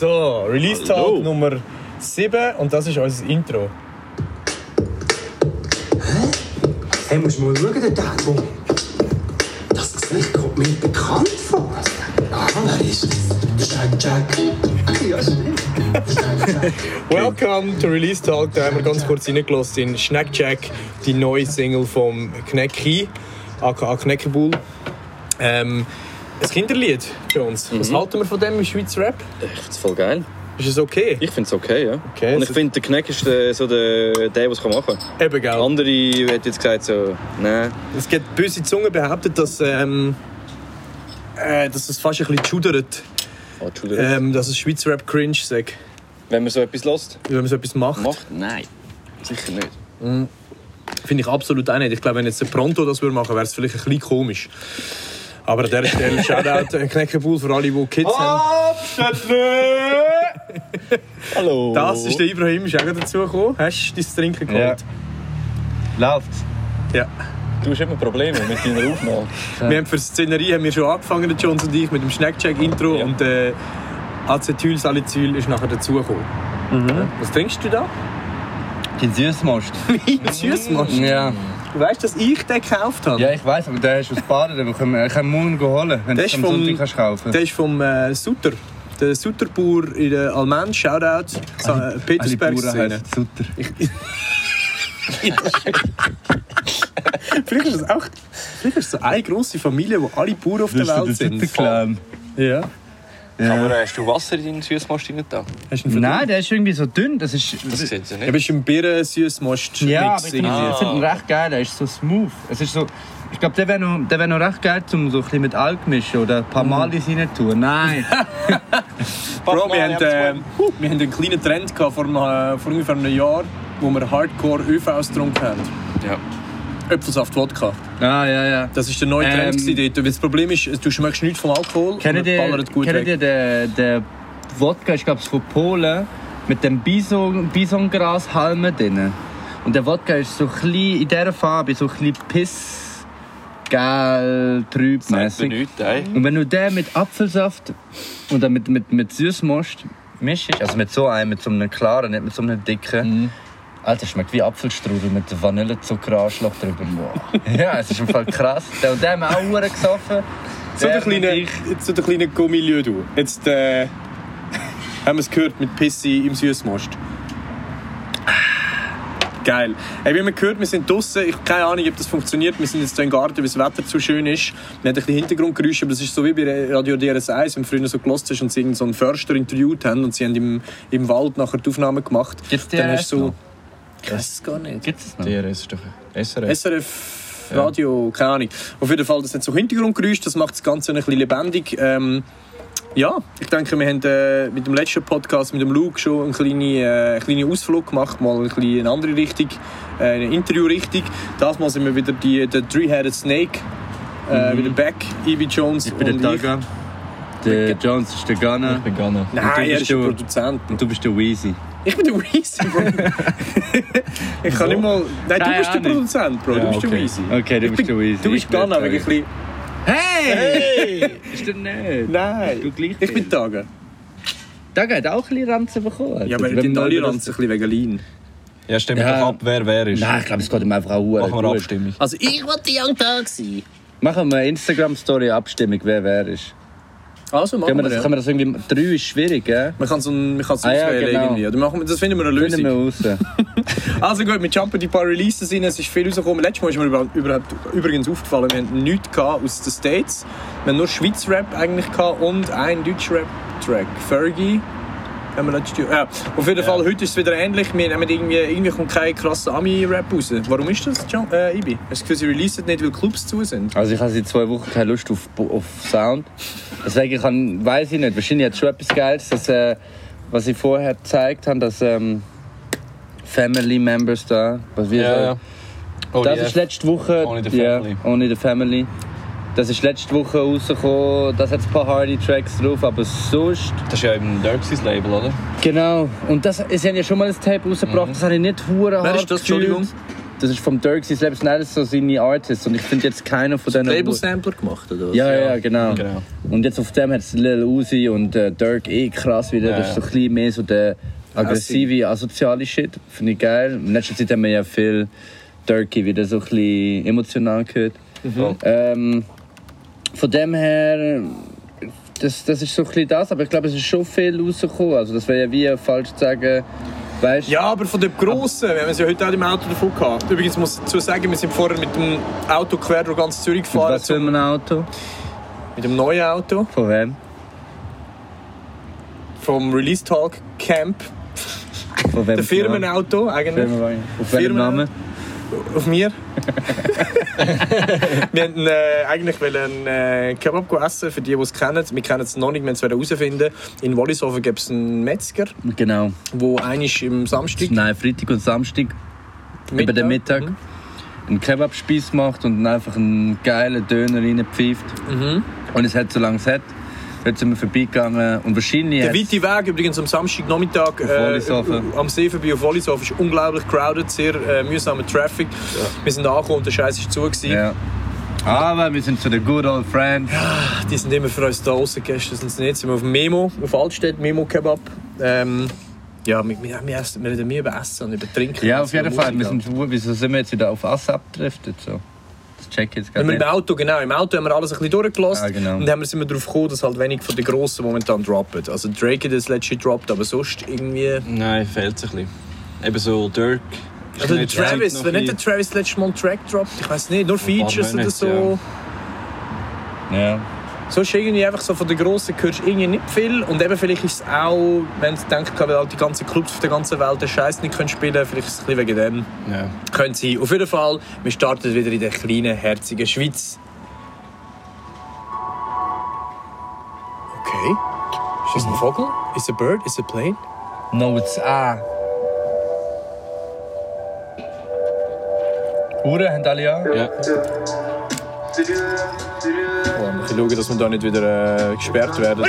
So, Release Talk Hallo. Nummer 7 und das ist unser Intro. Hey, musst du mal schauen, der Tango. Das Gesicht kommt mir bekannt vor. Ah, wer ist das? Jack Jack. Ja, stimmt. Jack Jack. Welcome to Release Talk. Da haben wir ganz kurz reingelassen in Snackjack, die neue Single vom Knecki, aka Kneckebull. Ähm, ein Kinderlied, Jones. Was halten wir von dem im Schweizer Rap? Ich find's voll geil. Ist es okay? Ich find's okay, ja. Okay, Und ich finde, der Kneck ist der, so der, der was kann machen kann. Eben, gell? Andere hätten jetzt gesagt so, nein. Es gibt böse Zungen behauptet, dass, ähm, äh, dass es fast ein bisschen schudert, Oh, Entschuldigung. ähm, dass es Schweizer Rap cringe sagt, Wenn man so etwas lässt, wenn man so etwas macht. macht, nein. Sicher nicht. Finde ich absolut auch nicht. Ich glaube, wenn jetzt der Pronto das würde machen, wäre es vielleicht ein bisschen komisch. Aber an dieser Stelle Shoutout an Kneckebull für alle, die Kids haben. Hallo. Das ist der Ibrahim, ist auch dazu gekommen. Hast du dein Trinken geholt? Läuft's? Ja. Du hast immer Probleme mit deiner Aufnahme. Wir haben für die Szenerie haben wir schon angefangen, der Jones und ich, mit dem Snackcheck-Intro. Ja. Und äh, Acetylsalicyl ist nachher dazugekommen. Was trinkst du da? Den Süßmost. Süßmost. Ja. Du weißt, dass ich den gekauft habe? ja, ich weiß, aber der ist aus Baden. Den können wir, können wir morgen holen, wenn du es am vom- Sonntag kannst kaufen Der ist vom äh, Sutter. Der Sutterbauer in der Almen, Shoutout, Sa- äh, Petersberg. Szene. heißen Sutter. Vielleicht ist das auch vielleicht ist es so eine grosse Familie, wo alle Bauern auf der Welt sind. Sutter-Clan. Ja. Aber äh, hast du Wasser in deinen Süßmast rein da? Nein, der ist irgendwie so dünn. Das ist... Das sieht ja Ja, nicht. bist du im Birnen-Süßmost Ja, aber Mix ich finde ich find ihn recht geil. Er ist so smooth. Es ist so... Ich glaube, der wäre noch, der wär noch recht geil, um so ein bisschen mit Alk mischen oder ein paar Malis rein tun. Nein. Bro, wir haben, äh, wir haben einen kleinen Trend gehabt vor, einem, vor ungefähr einem Jahr, wo wir Hardcore ÖVs getrunken haben. Ja. Äpfelsaft Wodka. ah, ja, ja. Das war der neue Trend Ähm, gewesen dort. Weil Das Problem ist, du schmeckst nichts vom Alkohol Kennt und ihr, ballert gut kennt ihr den, den Wodka, ich glaube, von Polen, mit dem Bison, Bisongras-Halme drin? Und der Wodka ist so klein, in dieser Farbe, so klein piss, gel, trüb mäßig. Und wenn du den mit Apfelsaft und dann mit, mit, mit Süßmost mischst, also mit so einem, mit so einem klaren, nicht mit so einem dicken, Alter, schmeckt wie Apfelstrudel mit Vanillezuckeranschlag drüber. ja, es ist im Fall krass. Der, und der haben wir auch verdammt gesoffen. So der Der kleine, und ich. so der kleine Gummilieu, du. Jetzt äh, haben wir es gehört mit Pissi im Süßmost. Geil. Hey, wie man gehört, wir sind draußen. Ich habe keine Ahnung, ob das funktioniert. Wir sind jetzt hier im Garten, weil das Wetter zu schön ist. Wir haben ein bisschen Hintergrundgeräusche, aber das ist so wie bei Radio DRS1, wenn du früher so gelost hast und sie so einen Förster interviewt haben und sie haben im, im Wald nachher die Aufnahme gemacht. Gibt's Dann hast DRS du so... Ich weiß es gar nicht. Gibt es noch? DRS ist doch SRF. SRF Radio, keine Ahnung. Auf jeden Fall, das hat so Hintergrundgeräusche, das macht das Ganze ein bisschen lebendig. Ähm, ja, ich denke, wir haben äh, mit dem letzten Podcast mit dem Luke schon einen kleinen, äh, einen kleinen Ausflug gemacht, mal ein bisschen in eine andere Richtung, äh, eine Interviewrichtung. Das Mal sind wir wieder die, der Three-Headed Snake, äh, wieder back, Evie Jones Ich bin der und Taga. Der Jones ist der Gunner. Ich bin Ghana. Nein, er bist ist der du- Produzent. Und du bist der Weezy. Ich bin der Weezy, Bro. ich kann nicht mal... Nein, du bist der Ahnung. Produzent, Bro. Ja, du bist der okay. Weezy. Okay, du Ich bist der Weezy. Du bist Ghana, der wegen ein bisschen... Hey! Hey! Ist der nicht? Nein! Du gleich Ich bin. Tage. Taga hat auch ein bisschen Ranzen bekommen. Ja, aber wir alle über das- ranzen ein bisschen wegen Lean. Ja, stimmt Ja. doch ab, wer wer ist. Nein, ich glaube, es geht ihm einfach auch Machen wir eine Abstimmung. Also ich wollte Young Tag sein. Machen wir eine Instagram-Story-Abstimmung, wer wer ist. Also machen wir wir, das, ja. können wir das irgendwie... Drei ist schwierig, gell? Man kann es man kann's Ah ja, genau. irgendwie. Oder machen wir, das finden wir eine Finden Lösung. wir raus. Also gut, wir jumpen die paar Releases rein. Es ist viel rausgekommen. Letztes Mal ist mir überhaupt, überhaupt, übrigens aufgefallen, wir hatten nichts aus den States. Wir haben nur Schweiz Rap eigentlich und einen Deutsch Rap Track. Fergie. Haben wir letztes Jahr. Ja, auf jeden Fall, heute ist es wieder ähnlich. Wir haben irgendwie, irgendwie kommt kein krasser Ami-Rap raus. Warum ist das, John, äh, Ibi? Hast du das Gefühl, sie releasen nicht, weil Clubs zu sind? Also ich habe seit zwei Wochen keine Lust auf, auf Sound. Deswegen kann, weiß ich nicht. Wahrscheinlich hat es schon etwas Geiles, dass, äh, was ich vorher gezeigt habe, dass ähm, Family Members da, was wir Ja, so- ja. Oh, das die ist letzte Woche. Only the ja, Family. Only the Family. Das ist letzte Woche rausgekommen. Das hat ein paar Hardy Tracks drauf, aber sonst. Das ist ja eben Dirkseys Label, oder? Genau. Und das, sie haben ja schon mal ein Tape rausgebracht, das habe ich nicht hure Wer hart ist das, gefühlt. Entschuldigung? das ist vom Dirk sein Leben, sind alles so seine Artists. Und ich finde jetzt keiner von denen... Label-Sampler gemacht, oder was? Ja, ja, genau. Genau. Und jetzt auf dem hat es Lil Uzi und äh, Dirk eh krass wieder. Ja, das ist so ja. ein bisschen mehr so der aggressive, asoziale Shit. Finde ich geil. In letzter Zeit haben wir ja viel Dirky wieder so ein bisschen emotional gehört. Ähm, von dem her, das, das ist so ein bisschen das. Aber ich glaube, es ist schon viel rausgekommen. Also das wäre ja wie falsch zu sagen, weißt Ja, aber von dem Grossen, wir haben es ja heute auch im Auto davon gehabt. Übrigens muss ich dazu sagen, wir sind vorher mit dem Auto quer durch ganz Zürich mit gefahren. was für zum- einem Auto? Mit dem neuen Auto Von wem? vom Release Talk Camp. Von wem? Der Firmenauto eigentlich. Firmenwagen. Auf welchem Firmen- Namen? Auf mir. wir wollten äh, eigentlich einen äh, Kebab essen, für die, die es kennen. Wir kennen es noch nicht, wir wollen es herausfinden. In Wallishofen gibt es einen Metzger, Genau. wo eigentlich im Samstag... Nein, Freitag und Samstag über den Mittag Mhm. einen Kebab-Spieß macht und einfach einen geilen Döner reinpfeift. Mhm. Und es hat so lange Set. Dort sind wir vorbeigegangen und wahrscheinlich Der weite Weg übrigens am Samstagnachmittag Auf Wallishofen. am See vorbei auf Wallishofen ist unglaublich crowded, sehr äh, mühsamer Traffic. Wir sind angekommen und der Scheiß ist zu. Gewesen. Ja. Aber wir sind zu den good old friends. Die sind immer für uns da rausgegästet, sind sie nicht. Sind wir auf Memo, auf Altstedt, Memo Kebab. Ähm, ja, wir, wir, wir, essen, wir reden mehr über Essen und über Trinken. Ja, auf jeden Fall. Wir sind, wieso sind wir jetzt wieder auf Ass abgedriftet? So? Check jetzt gerade im. Auto, genau, im Auto haben wir alles ein bisschen durchgelassen Ah, genau. und haben wir sind wir darauf gekommen, dass halt wenig von den Grossen momentan droppen. Also Drake hat das letzte droppt, aber sonst irgendwie... Nein, fehlt es ein bisschen. Eben so Dirk. ist Also Travis, wenn nicht der Travis letztes Mal einen Track droppt, ich weiß nicht, nur Features oder so. ja. Ja. Sonst irgendwie einfach so von den Grossen hörst du irgendwie nicht viel. Und eben vielleicht ist es auch, wenn du denkst, weil halt die ganzen Clubs auf der ganzen Welt den Scheiß nicht können spielen können, vielleicht ist es ein bisschen wegen dem. Ja. Könnte sein. Auf jeden Fall, wir starten wieder in der kleinen, herzigen Schweiz. Okay. Ist das ein Vogel? Is a bird? Is a plane? No, it's A. Uhren haben alle ja? ja. Schauen, dass wir da nicht wieder äh, gesperrt werden.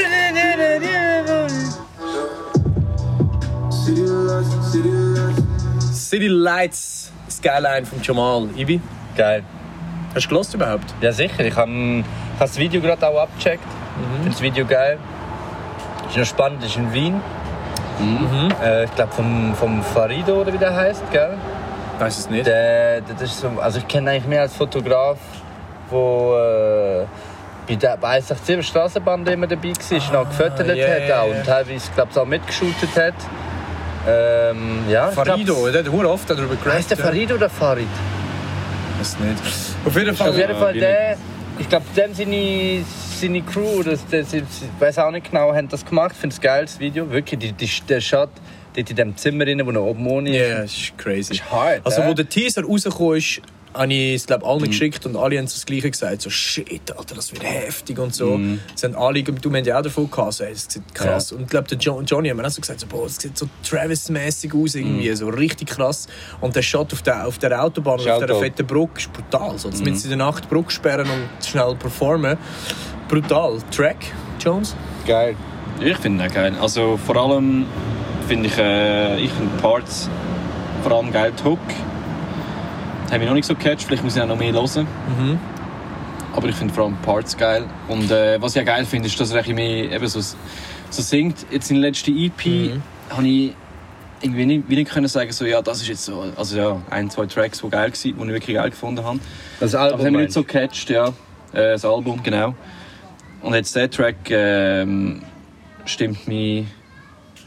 City Lights, Skyline von Jamal. Ibi, Geil. hast du gelost überhaupt? Ja, sicher. Ich habe hab das Video gerade auch abgecheckt. Ich finde das Video geil. Ist noch spannend, ist in Wien. Äh, ich glaube vom, vom Farido oder wie der heißt, gell? Weiß es nicht. Der, der, das ist so, also ich kenne eigentlich mehr als Fotograf, wo äh, bei der bei 187 Straßenbahn immer dabei war, und auch gefüttert ja, hat ja, auch, ja. und teilweise glaub, auch mitgeschootet hat. Ähm, ja, ich Farido, glaub, der hat hure oft darüber geredet. Heißt der Farid oder Farid? Weiß nicht. Auf jeden Fall. Auf jeden Fall der, ich glaube, dem seine, seine Crew, das, das, ich weiß auch nicht genau, haben das gemacht. Ich finde es ein geiles Video. Wirklich, die, die, der Shot dort in dem Zimmer, drin, wo noch oben ohne Ja, ist. yeah, ist crazy. ist hart, Also, äh? wo der Teaser rausgekommen ist, habe ich es glaub, allen geschickt und alle haben das Gleiche gesagt. So, shit, Alter, das wird heftig und so. Das haben alle, du haben ja auch davon gehabt, so, das sieht krass. Und ich glaube, der jo Johnny hat mir auch so gesagt, so, boah, das sieht so Travis-mäßig aus, irgendwie, so richtig krass. Und der Shot auf der, auf der Autobahn, und auf der fetten Brücke, ist brutal. So, mhm. in der Nacht die Brücke sperren und schnell performen. Brutal. Track, Jones? Geil. Ich finde ihn auch geil. Also vor allem finde ich, äh, ich finde Parts vor allem geil. Die Hook habe ich noch nicht so gecatcht, vielleicht muss ich auch noch mehr hören. Aber ich finde vor allem Parts geil. Und äh, was ich auch geil finde, ist, dass er ein mehr eben so, so singt. Jetzt in der letzten EP habe ich irgendwie nicht, wie nicht können sagen, so, ja, das ist jetzt so, also ja, ein, zwei Tracks, die geil waren, die ich wirklich geil gefunden habe. Das Aber das Album haben wir nicht so gecatcht, ja. Äh, das Album, genau. Und jetzt der Track ähm, stimmt mich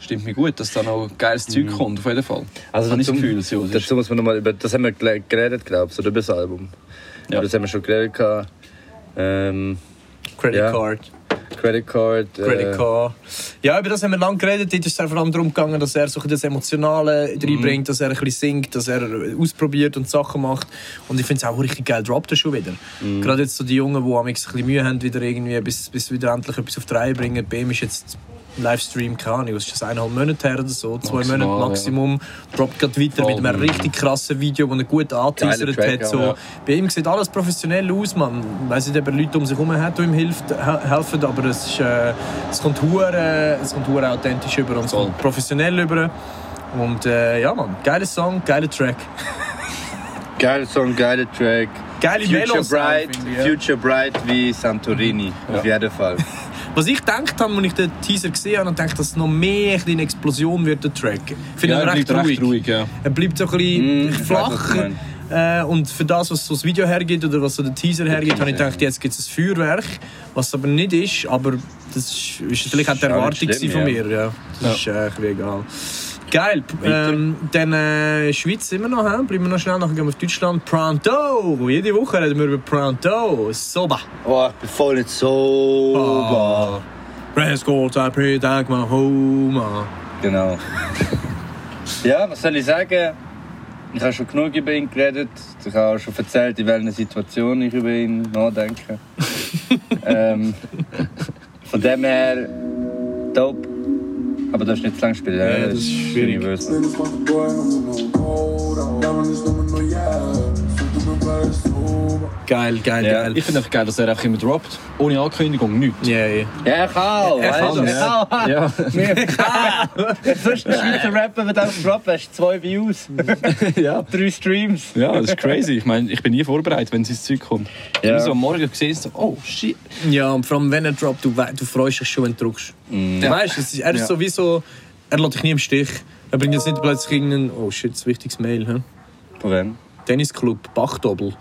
stimmt mir gut, dass da noch geiles Zeug kommt, auf jeden Fall. Also Habe ich das dazu- Gefühl, so, Dazu muss man noch mal über, das haben wir geredet, glaube ich, oder über das Album. Ja. Das haben wir schon geredet. gehabt. Ähm, Credit Ja. Card. Credit Card. Credit äh, Card. Ja, über das haben wir lange geredet. Dort ist es vor allem darum gegangen, dass er so das Emotionale reinbringt, dass er ein bisschen singt, dass er ausprobiert und Sachen macht. Und ich finde es auch richtig geil, droppt er schon wieder. Gerade jetzt so die Jungen, die am ein bisschen Mühe haben, wieder irgendwie, bis, bis wieder endlich etwas auf die Reihe bringen. Ihm ist jetzt Livestream, keine Ahnung, was ist das, eineinhalb Monate her oder so, zwei Maximal, Monate ja. Maximum. Droppt gerade weiter Voll. mit einem richtig krassen Video, das er gut angeteasert hat. So. ja. Bei ihm sieht alles professionell aus, man. Ich weiss nicht, ob er Leute um sich herum hat, die ihm hilft, he- helfen, aber es, ist, äh, es kommt hure, es hure authentisch über und es Voll. professionell über. Und äh, ja, man, geiler Song, geiler Track. Geiler Song, geiler Track. Geile Future Melos. Bright, ja. Future Bright wie Santorini. Auf jeden Fall. Was ich gedacht habe, als ich den Teaser gesehen habe, dachte, dass es noch mehr eine Explosion wird, der Track. Ich finde Ja, er recht, bleibt ruhig. recht ruhig, ja. Er bleibt so ein bisschen Mm, ich flach. Äh, und für das, was so das Video hergibt oder was so der Teaser hergibt, habe ich gedacht, jetzt gibt es ein Feuerwerk. Was es aber nicht ist, aber das ist, ist vielleicht auch die Erwartung schlimm, von ja. mir. Ja. Das ist äh, egal. Geil. Ähm, dann äh, Schweiz immer noch, hä? bleiben wir noch schnell, nachher gehen wir auf Deutschland. Pronto! Jede Woche reden wir über Pronto. Soba. Oh, ich bin voll nicht so. Press go, I thank my home. Genau. ja, was soll ich sagen? Ich habe schon genug über ihn geredet. Ich habe auch schon erzählt, in welcher Situation ich über ihn nachdenke. ähm, von dem her, dope. Aber das ist nicht zu lang spielen. Ja, das ist schwierig. Universal. Yeah. Geil, geil, Ja. geil. Ich finde es geil, dass er einfach immer droppt. Ohne Ankündigung, nichts. Ja, ja. Ja, ich auch. Er weißt kann du, das. ich auch. Ja. Sonst ein Schweizer Rapper wird auch droppen, hast zwei Views, ja. drei Streams. ja, das ist crazy. Ich meine, ich bin nie vorbereitet, wenn sein Zeug kommt. Ja. Immer so am Morgen gesehen, so, oh shit. Ja, und vor allem wenn er droppt, du, du freust dich schon, wenn du drückst. Du weißt, es ist, er ist Ja. sowieso, er lässt dich nie im Stich. Er bringt jetzt nicht plötzlich irgendeinen, oh shit, das ist ein wichtiges Mail. Von wem? Tennisclub, Bachdobel.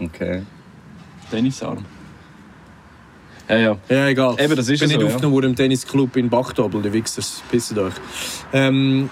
Okay. Tennisarm. Ja, ja. Ja, egal. Eben, das ist ich bin ja nicht so, ja. aufgenommen worden im Tennisclub in Bachdobel, die Wichsers, pisset euch. Ähm,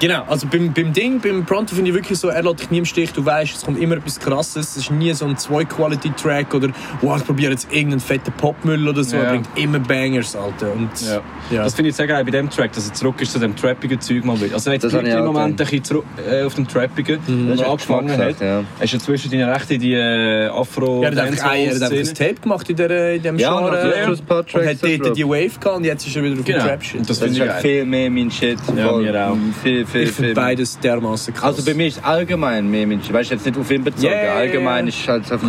genau, also beim, beim Ding, beim Pronto finde ich wirklich so, er lässt dich nie im Stich, du weißt, es kommt immer etwas Krasses, es ist nie so ein Zwei-Quality-Track oder wow, ich probiere jetzt irgendeinen fetten Popmüll oder so, Ja. er bringt immer Bangers, Alter. Und, Ja. Ja. Das finde ich sehr geil bei dem Track, dass er zurück ist zu dem trappigen Zeug mal wieder. Also er ich im Moment ein bisschen zurück, äh, auf dem trappigen, Mhm. wo er ist angefangen hat. ja. Er ist ja zwischen deinen Rechten die äh, afro Ja, er hat einfach, ein- er hat ein Tape gemacht in, der, in dem Ja, Genre. hat und hat dort die Wave gehabt und jetzt ist er wieder auf dem Genau. Trap-Shit. Das Das ist ich halt geil. viel mehr mein Shit. Ja, mir auch. Viel, viel, Ich finde beides dermaßen krass. Also bei mir ist es allgemein mehr mein Shit. Weißt du, jetzt nicht auf ihn bezogen. Ja, ja, ja, allgemein ja. ist halt einfach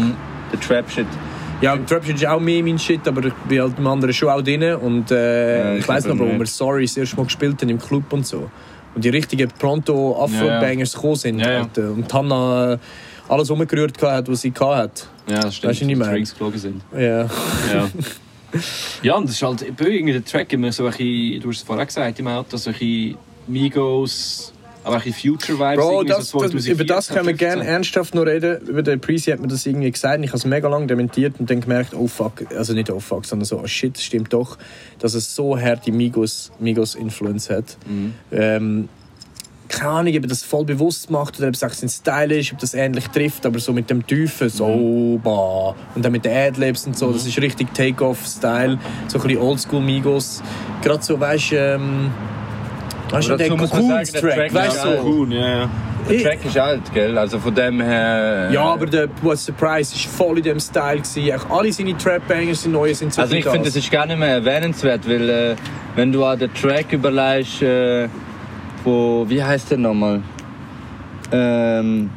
der Trap-Shit. Ja, im Trap ist auch mehr mein Shit, aber ich bin halt im anderen schon auch drin. Und äh, Ja, ich ich weiss noch, wo wir Sorry das erste Mal gespielt haben im Club und so. Und die richtigen Pronto-Afro-Bangers gekommen sind. Ja, ja. Und Hanna äh, alles umgerührt hat, was sie hatte. Ja, das stimmt. Weißt du, was ich die meine? Drinks geflogen sind. Ja. Ja. ja, und das ist halt bei irgendwie der Track immer so ein bisschen, du hast es vorher gesagt im Auto, so ein bisschen Migos, aber ein Future-Vibes. Bro, das, so das, 2014, über das können wir 15. gerne ernsthaft noch reden. Über den Prezi hat mir das irgendwie gesagt. Ich habe es mega lange dementiert und dann gemerkt, oh fuck, also nicht oh fuck, sondern so, oh shit, stimmt doch, dass es so harte Migos, Migos Influence hat. Mhm. Ähm, keine Ahnung, ob er das voll bewusst macht oder ob es sein Style ist, ob das ähnlich trifft, aber so mit dem Tiefen, so, Mhm. bah. und dann mit den Adlibs und so, das ist richtig Take-Off-Style, so ein bisschen Oldschool-Migos. Gerade so, weißt du, ähm, weißt du, der dazu muss man sagen, der Cool-Track, Track weißt ist du. Cool, ja. Der Track ist alt, gell? Also von dem her. Ja, aber der What's the Price ist voll in dem Style. Gewesen. Auch alle seine Trap-Bangers, sind neue, sind so Also ich finde, das. ist gar nicht mehr erwähnenswert, weil äh, wenn du an den Track überlegst, äh, wo, wie heißt der nochmal? Ähm,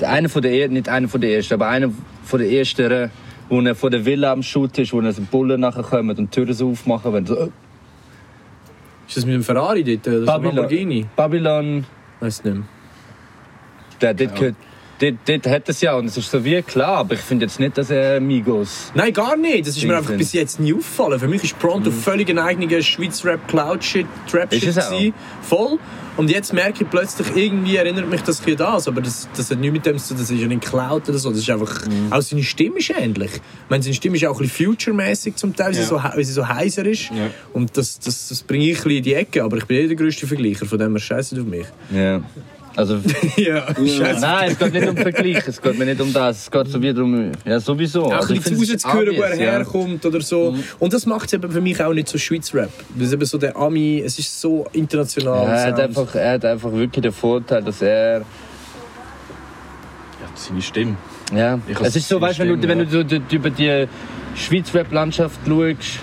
der eine von der er- nicht einer von der ersten, aber einer von der ersten, wo er vor der Villa am Shoot ist, wo er so Bullen nachher kommen und die Türen so aufmachen, wenn so äh, Ist das mit dem Ferrari dort? Oder Babylon. Lamborghini? Babylon, Weiß nicht mehr. der dort, gehört- dort, dort hat es ja und es ist so wie klar, aber ich finde jetzt nicht, dass er Migos. Nein, gar nicht. Das ist mir einfach bis jetzt nie aufgefallen. Für mich ist Pronto völlig ein eigener Schweiz Rap Cloud Shit, Trap Shit. Voll. Und jetzt merke ich plötzlich, irgendwie erinnert mich das an das, aber das, das hat nichts mit dem zu tun, das ist ja nicht Cloud oder so, das ist einfach, auch seine Stimme ist ähnlich. Ich meine, seine Stimme ist auch ein bisschen future-mäßig zum Teil, weil sie Ja. so, weil sie so heiser ist. Ja. Und das, das, das bringe ich ein bisschen in die Ecke, aber ich bin eh der grösste Vergleicher, von dem her scheiße auf mich. Ja. Also, ja, scheiße. nein, es geht nicht um Vergleich, es geht mir nicht um das, es geht so wie darum, ja sowieso. Auch Also ein bisschen ist rauszuhören, wo er ja. herkommt oder so. Und das macht es eben für mich auch nicht so Schweiz-Rap. Das ist eben so der Ami, es ist so international. Er hat, einfach, er hat einfach wirklich den Vorteil, dass er. Ja, seine Stimme. Ja, Ich es ist so, weißt du, wenn du, Stimme, wenn du so die- über die Schweiz-Rap-Landschaft schaust,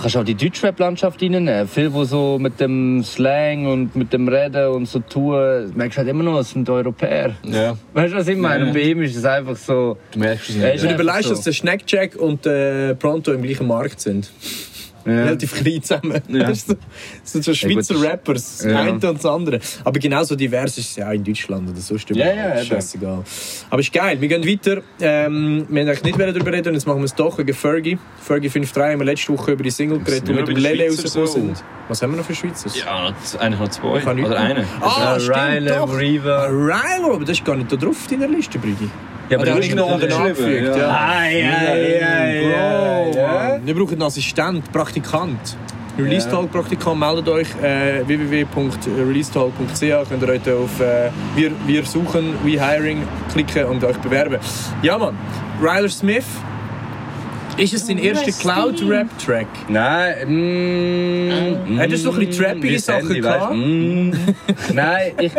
kannst du auch die Deutsch-Rap-Landschaft reinnehmen. Viel, wo so mit dem Slang und mit dem Reden und so tun, merkst du halt immer noch, es sind Europäer. Ja. Weißt du, was ich meine? Ja. Und bei ihm ist es einfach so. Du merkst es nicht. Wenn du überlegst, so. dass der Snackjack und äh, Pronto im gleichen Markt sind. Ja. relativ klein zusammen. Ja. Das ist so- das sind so Schweizer gut. Rappers, das Ja. eine und das andere. Aber genauso divers ist es ja auch in Deutschland oder so. Ja, ja, eben. scheißegal. Aber ist geil, wir gehen weiter. Ähm, wir haben eigentlich nicht mehr darüber reden und jetzt machen wir es doch wegen Fergie. Fergie 5.3 haben wir letzte Woche über die Single geredet, die mit dem Lele rausgekommen so. sind. Was haben wir noch für Schweizer? Ja, eigentlich noch zwei. Oder eine. Ah, Äh, stimmt, Riley, doch. Riva. Rilo, aber das ist gar nicht da drauf in der Liste, Brigi. Ja, Ah, da habe ich noch unten geschrieben, angefügt. ja. Ja. Bro, ja. Mann. Wir brauchen einen Assistent, Praktikant. Release-Talk-Praktikant, meldet euch äh, www.releasetalk.ch könnt ihr euch da auf äh, wir, wir suchen, We Hiring klicken und euch bewerben. Ja Mann, Ryler Smith, ist es sein erster Cloud-Rap-Track? Nein, mm, Hat er so ein bisschen trappige wie Sachen gehabt? du? Mm. Nein, ich...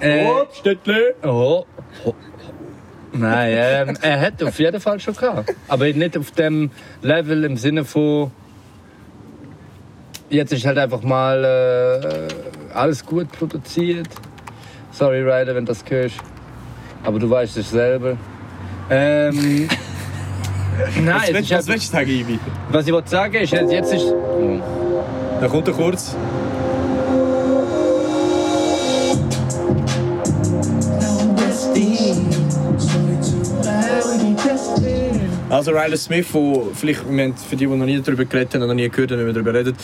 Äh, Stettle! oh. oh. Nein, ähm, er hat auf jeden Fall schon gehabt. Aber nicht auf dem Level im Sinne von... Jetzt ist halt einfach mal äh, alles gut produziert. Sorry, Ryder, wenn das hörst. Aber du weißt es selber. Ähm, Nein, Was es willst was einfach, willst du sagen, Ivi? was ich wollte sagen ist, jetzt jetzt ist... Da kommt er kurz. Also Ryder Smith, wo vielleicht wir haben für die, die noch nie darüber geredet haben und noch nie gehört haben, wenn wir darüber reden,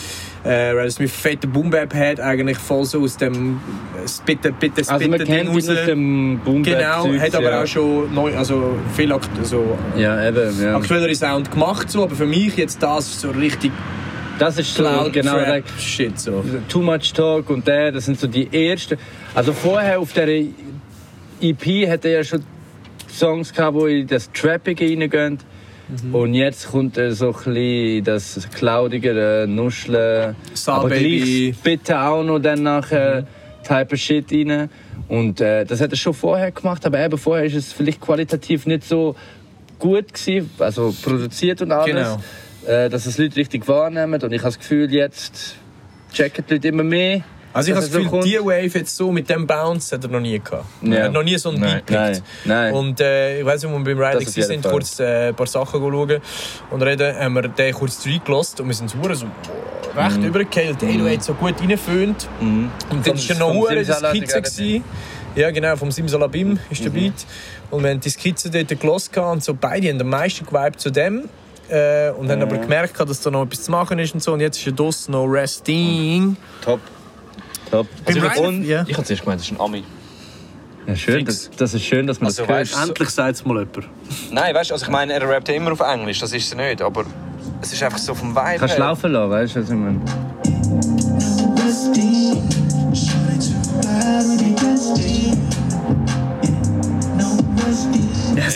äh, Ryder Smith fette Boom Bap hat eigentlich voll so aus dem äh, Spitte, Bitte, Also man kennt ihn aus dem boom Genau, hat aber auch schon neu, also viel akt also Ja, eben, ja. aktuellere Sound gemacht, so, aber für mich jetzt das so richtig Das ist so, Cloud genau, Trap Shit so. Too Much Talk und der, das sind so die ersten. Also vorher auf der EP hat er ja schon Songs gehabt, wo in das Trappige reingehen. Mhm. Und jetzt kommt er so ein das Cloudigere, Nuscheln. Aber Baby. gleich bitte auch noch dann nachher Type of Shit rein. Und äh, das hat er schon vorher gemacht, aber eben vorher ist es vielleicht qualitativ nicht so gut gewesen, also produziert und alles, Genau. äh, dass es Leute richtig wahrnehmen. Und ich habe das Gefühl, jetzt checken die Leute immer mehr. Also ich habe das so Gefühl, kommt. die Wave jetzt so mit dem Bounce hat er noch nie gehabt. Ja. Er hat noch nie so einen Nein. Beat gepickt. Nein, nein. Und äh, ich weiss nicht, als wir beim Riding sind, Fall. kurz äh, ein paar Sachen schauen und reden, haben wir den kurz reingelassen und wir sind so, so recht Mhm. übergekehlt. Hey, du hast so gut reingeföhnt. Und dann war noch Simsalabim Skizze. Ja, genau, vom Simsalabim ist Mhm. der Beat. Und wir haben die Skizze dort gelassen und so beide haben am meisten geweibt zu dem. Äh, und haben aber gemerkt, dass da noch etwas zu machen ist und so. Und jetzt ist er das noch Resting. Top. Top. Also Rider- und, ja. Ich habe zuerst gemeint, das ist ein Ami. Ja, schön, das, das ist schön, dass man Also, das hört. weißt- Endlich sagt es mal jemand. Nein, weißt du, also ich meine, er rappt ja immer auf Englisch, das ist es nicht, aber es ist einfach so vom Vibe Kannst du her. laufen lassen, weißt du, was ich meine?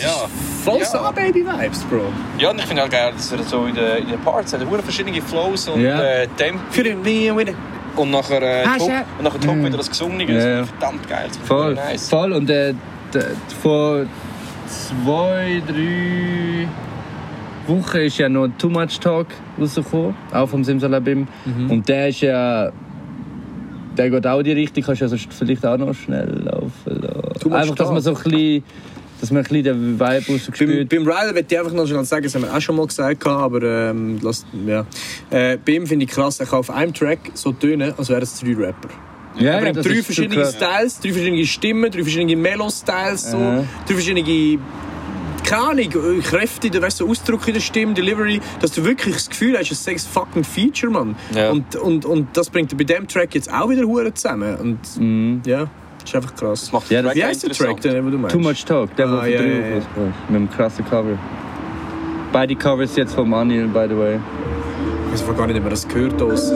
Ja. Voll Ja. so Baby-Vibes, Bro. Ja, und ich finde auch geil, dass er so in den, in den Parts hat. Er verschiedene Flows und Ja. äh, Tempo. Für den wieder. Und nachher, äh, top, und nachher top wieder das Gesungene. Ja, verdammt geil. Das Voll, Nice. voll. Und äh, vor zwei, drei Wochen ist ja noch Too Much Talk rausgekommen, auch vom Simsalabim. Und der ist ja. Der geht auch in die Richtung, kannst du ja sonst vielleicht auch noch schnell laufen lassen. Too Much Einfach, dass man so ein bisschen, dass man ein bisschen den Vibe Beim, rausspürt. beim Ryder möchte ich einfach noch schnell sagen, das haben wir auch schon mal gesagt, aber ähm, lass, ja. äh, bei ihm finde ich krass, er kann auf einem Track so tönen, als wären es drei Rapper. Ja, aber ja, drei verschiedene. Styles, drei verschiedene Stimmen, drei verschiedene Melo-Styles, so, Aha. drei verschiedene keine Ahnung, Kräfte, du weißt, so Ausdruck in der Stimme, Delivery, dass du wirklich das Gefühl hast, es sei ein fucking Feature, Mann. Ja. Und, und, und das bringt bei dem Track jetzt auch wieder hure zusammen. Und Mhm. ja, das ist einfach krass. Macht Ja, Wie auch heißt der Track denn, den du meinst? Too Much Talk, der, Ah, wo ja, ja, ja. Mit dem krassen Cover. Beide Covers jetzt von Anil, by the way. Ich weiß gar nicht, ob man das gehört aus.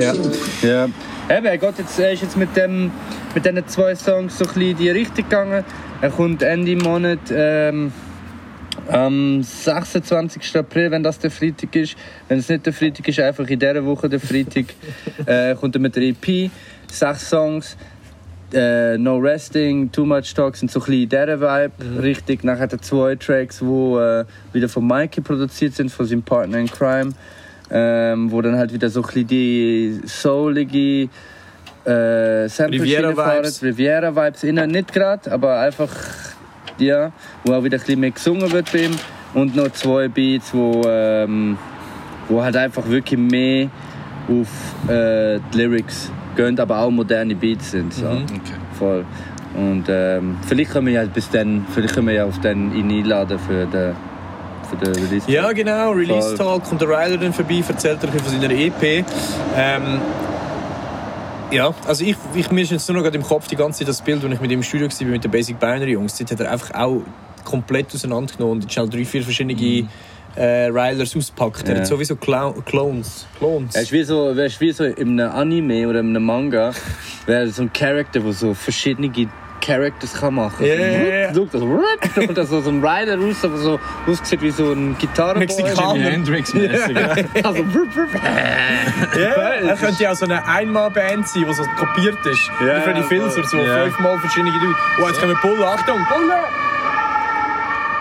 Ja. Ja. Eben, er, geht jetzt, er ist jetzt mit, dem, mit diesen zwei Songs so ein bisschen in die Richtung gegangen. Er kommt Ende Monat ähm, am 26. April, wenn das der Freitag ist. Wenn es nicht der Freitag ist, einfach in dieser Woche der Freitag, äh, kommt er mit der EP. Sechs Songs. Äh, no Resting, Too Much Talk sind so ein bisschen in dieser Vibe richtig. Nachher hat er zwei Tracks, die äh, wieder von Mikey produziert sind, von seinem Partner in Crime. ähm, wo dann halt wieder so ein bisschen die soulige äh, Sample Riviera-Vibes. Riviera-Vibes innen, nicht gerade, aber einfach, ja, wo auch wieder ein bisschen mehr gesungen wird bei ihm. Und noch zwei Beats, wo, ähm, wo halt einfach wirklich mehr auf äh, die Lyrics gehen, aber auch moderne Beats sind. So. Mhm. Voll. Und ähm, vielleicht können wir ja bis dann, vielleicht können wir ja auf den ihn einladen für den, für den Release. Ja, genau. Release Voll. Talk kommt der Ryder dann vorbei, erzählt er bisschen von seiner EP. Ähm, ja, also ich, ich, mir ist jetzt nur noch gerade im Kopf die ganze Zeit das Bild, als ich mit ihm im Studio war, mit den Basic Binary Jungs. Dort hat er einfach auch komplett auseinandergenommen und schnell drei, vier verschiedene äh, Rylers ausgepackt. Er Ja. hat sowieso Clones. Clones. Er ist wie so, er ist wie so in einem Anime oder in einem Manga, wäre so ein Charakter, der so verschiedene Characters kann machen Ja, ja, ja. So, das, und das so so ein Rider raus, der so aussieht wie so ein Gitarrenboy. Mexikaner. Hendrix-mäßig. Also. Ja, er könnte ja auch so eine Einmal-Band sein, die so kopiert ist. Ja, Wie Freddy Filzer, so Ja. fünfmal verschiedene Dudes. Oh, jetzt kommen Bullen, Achtung, Bullen!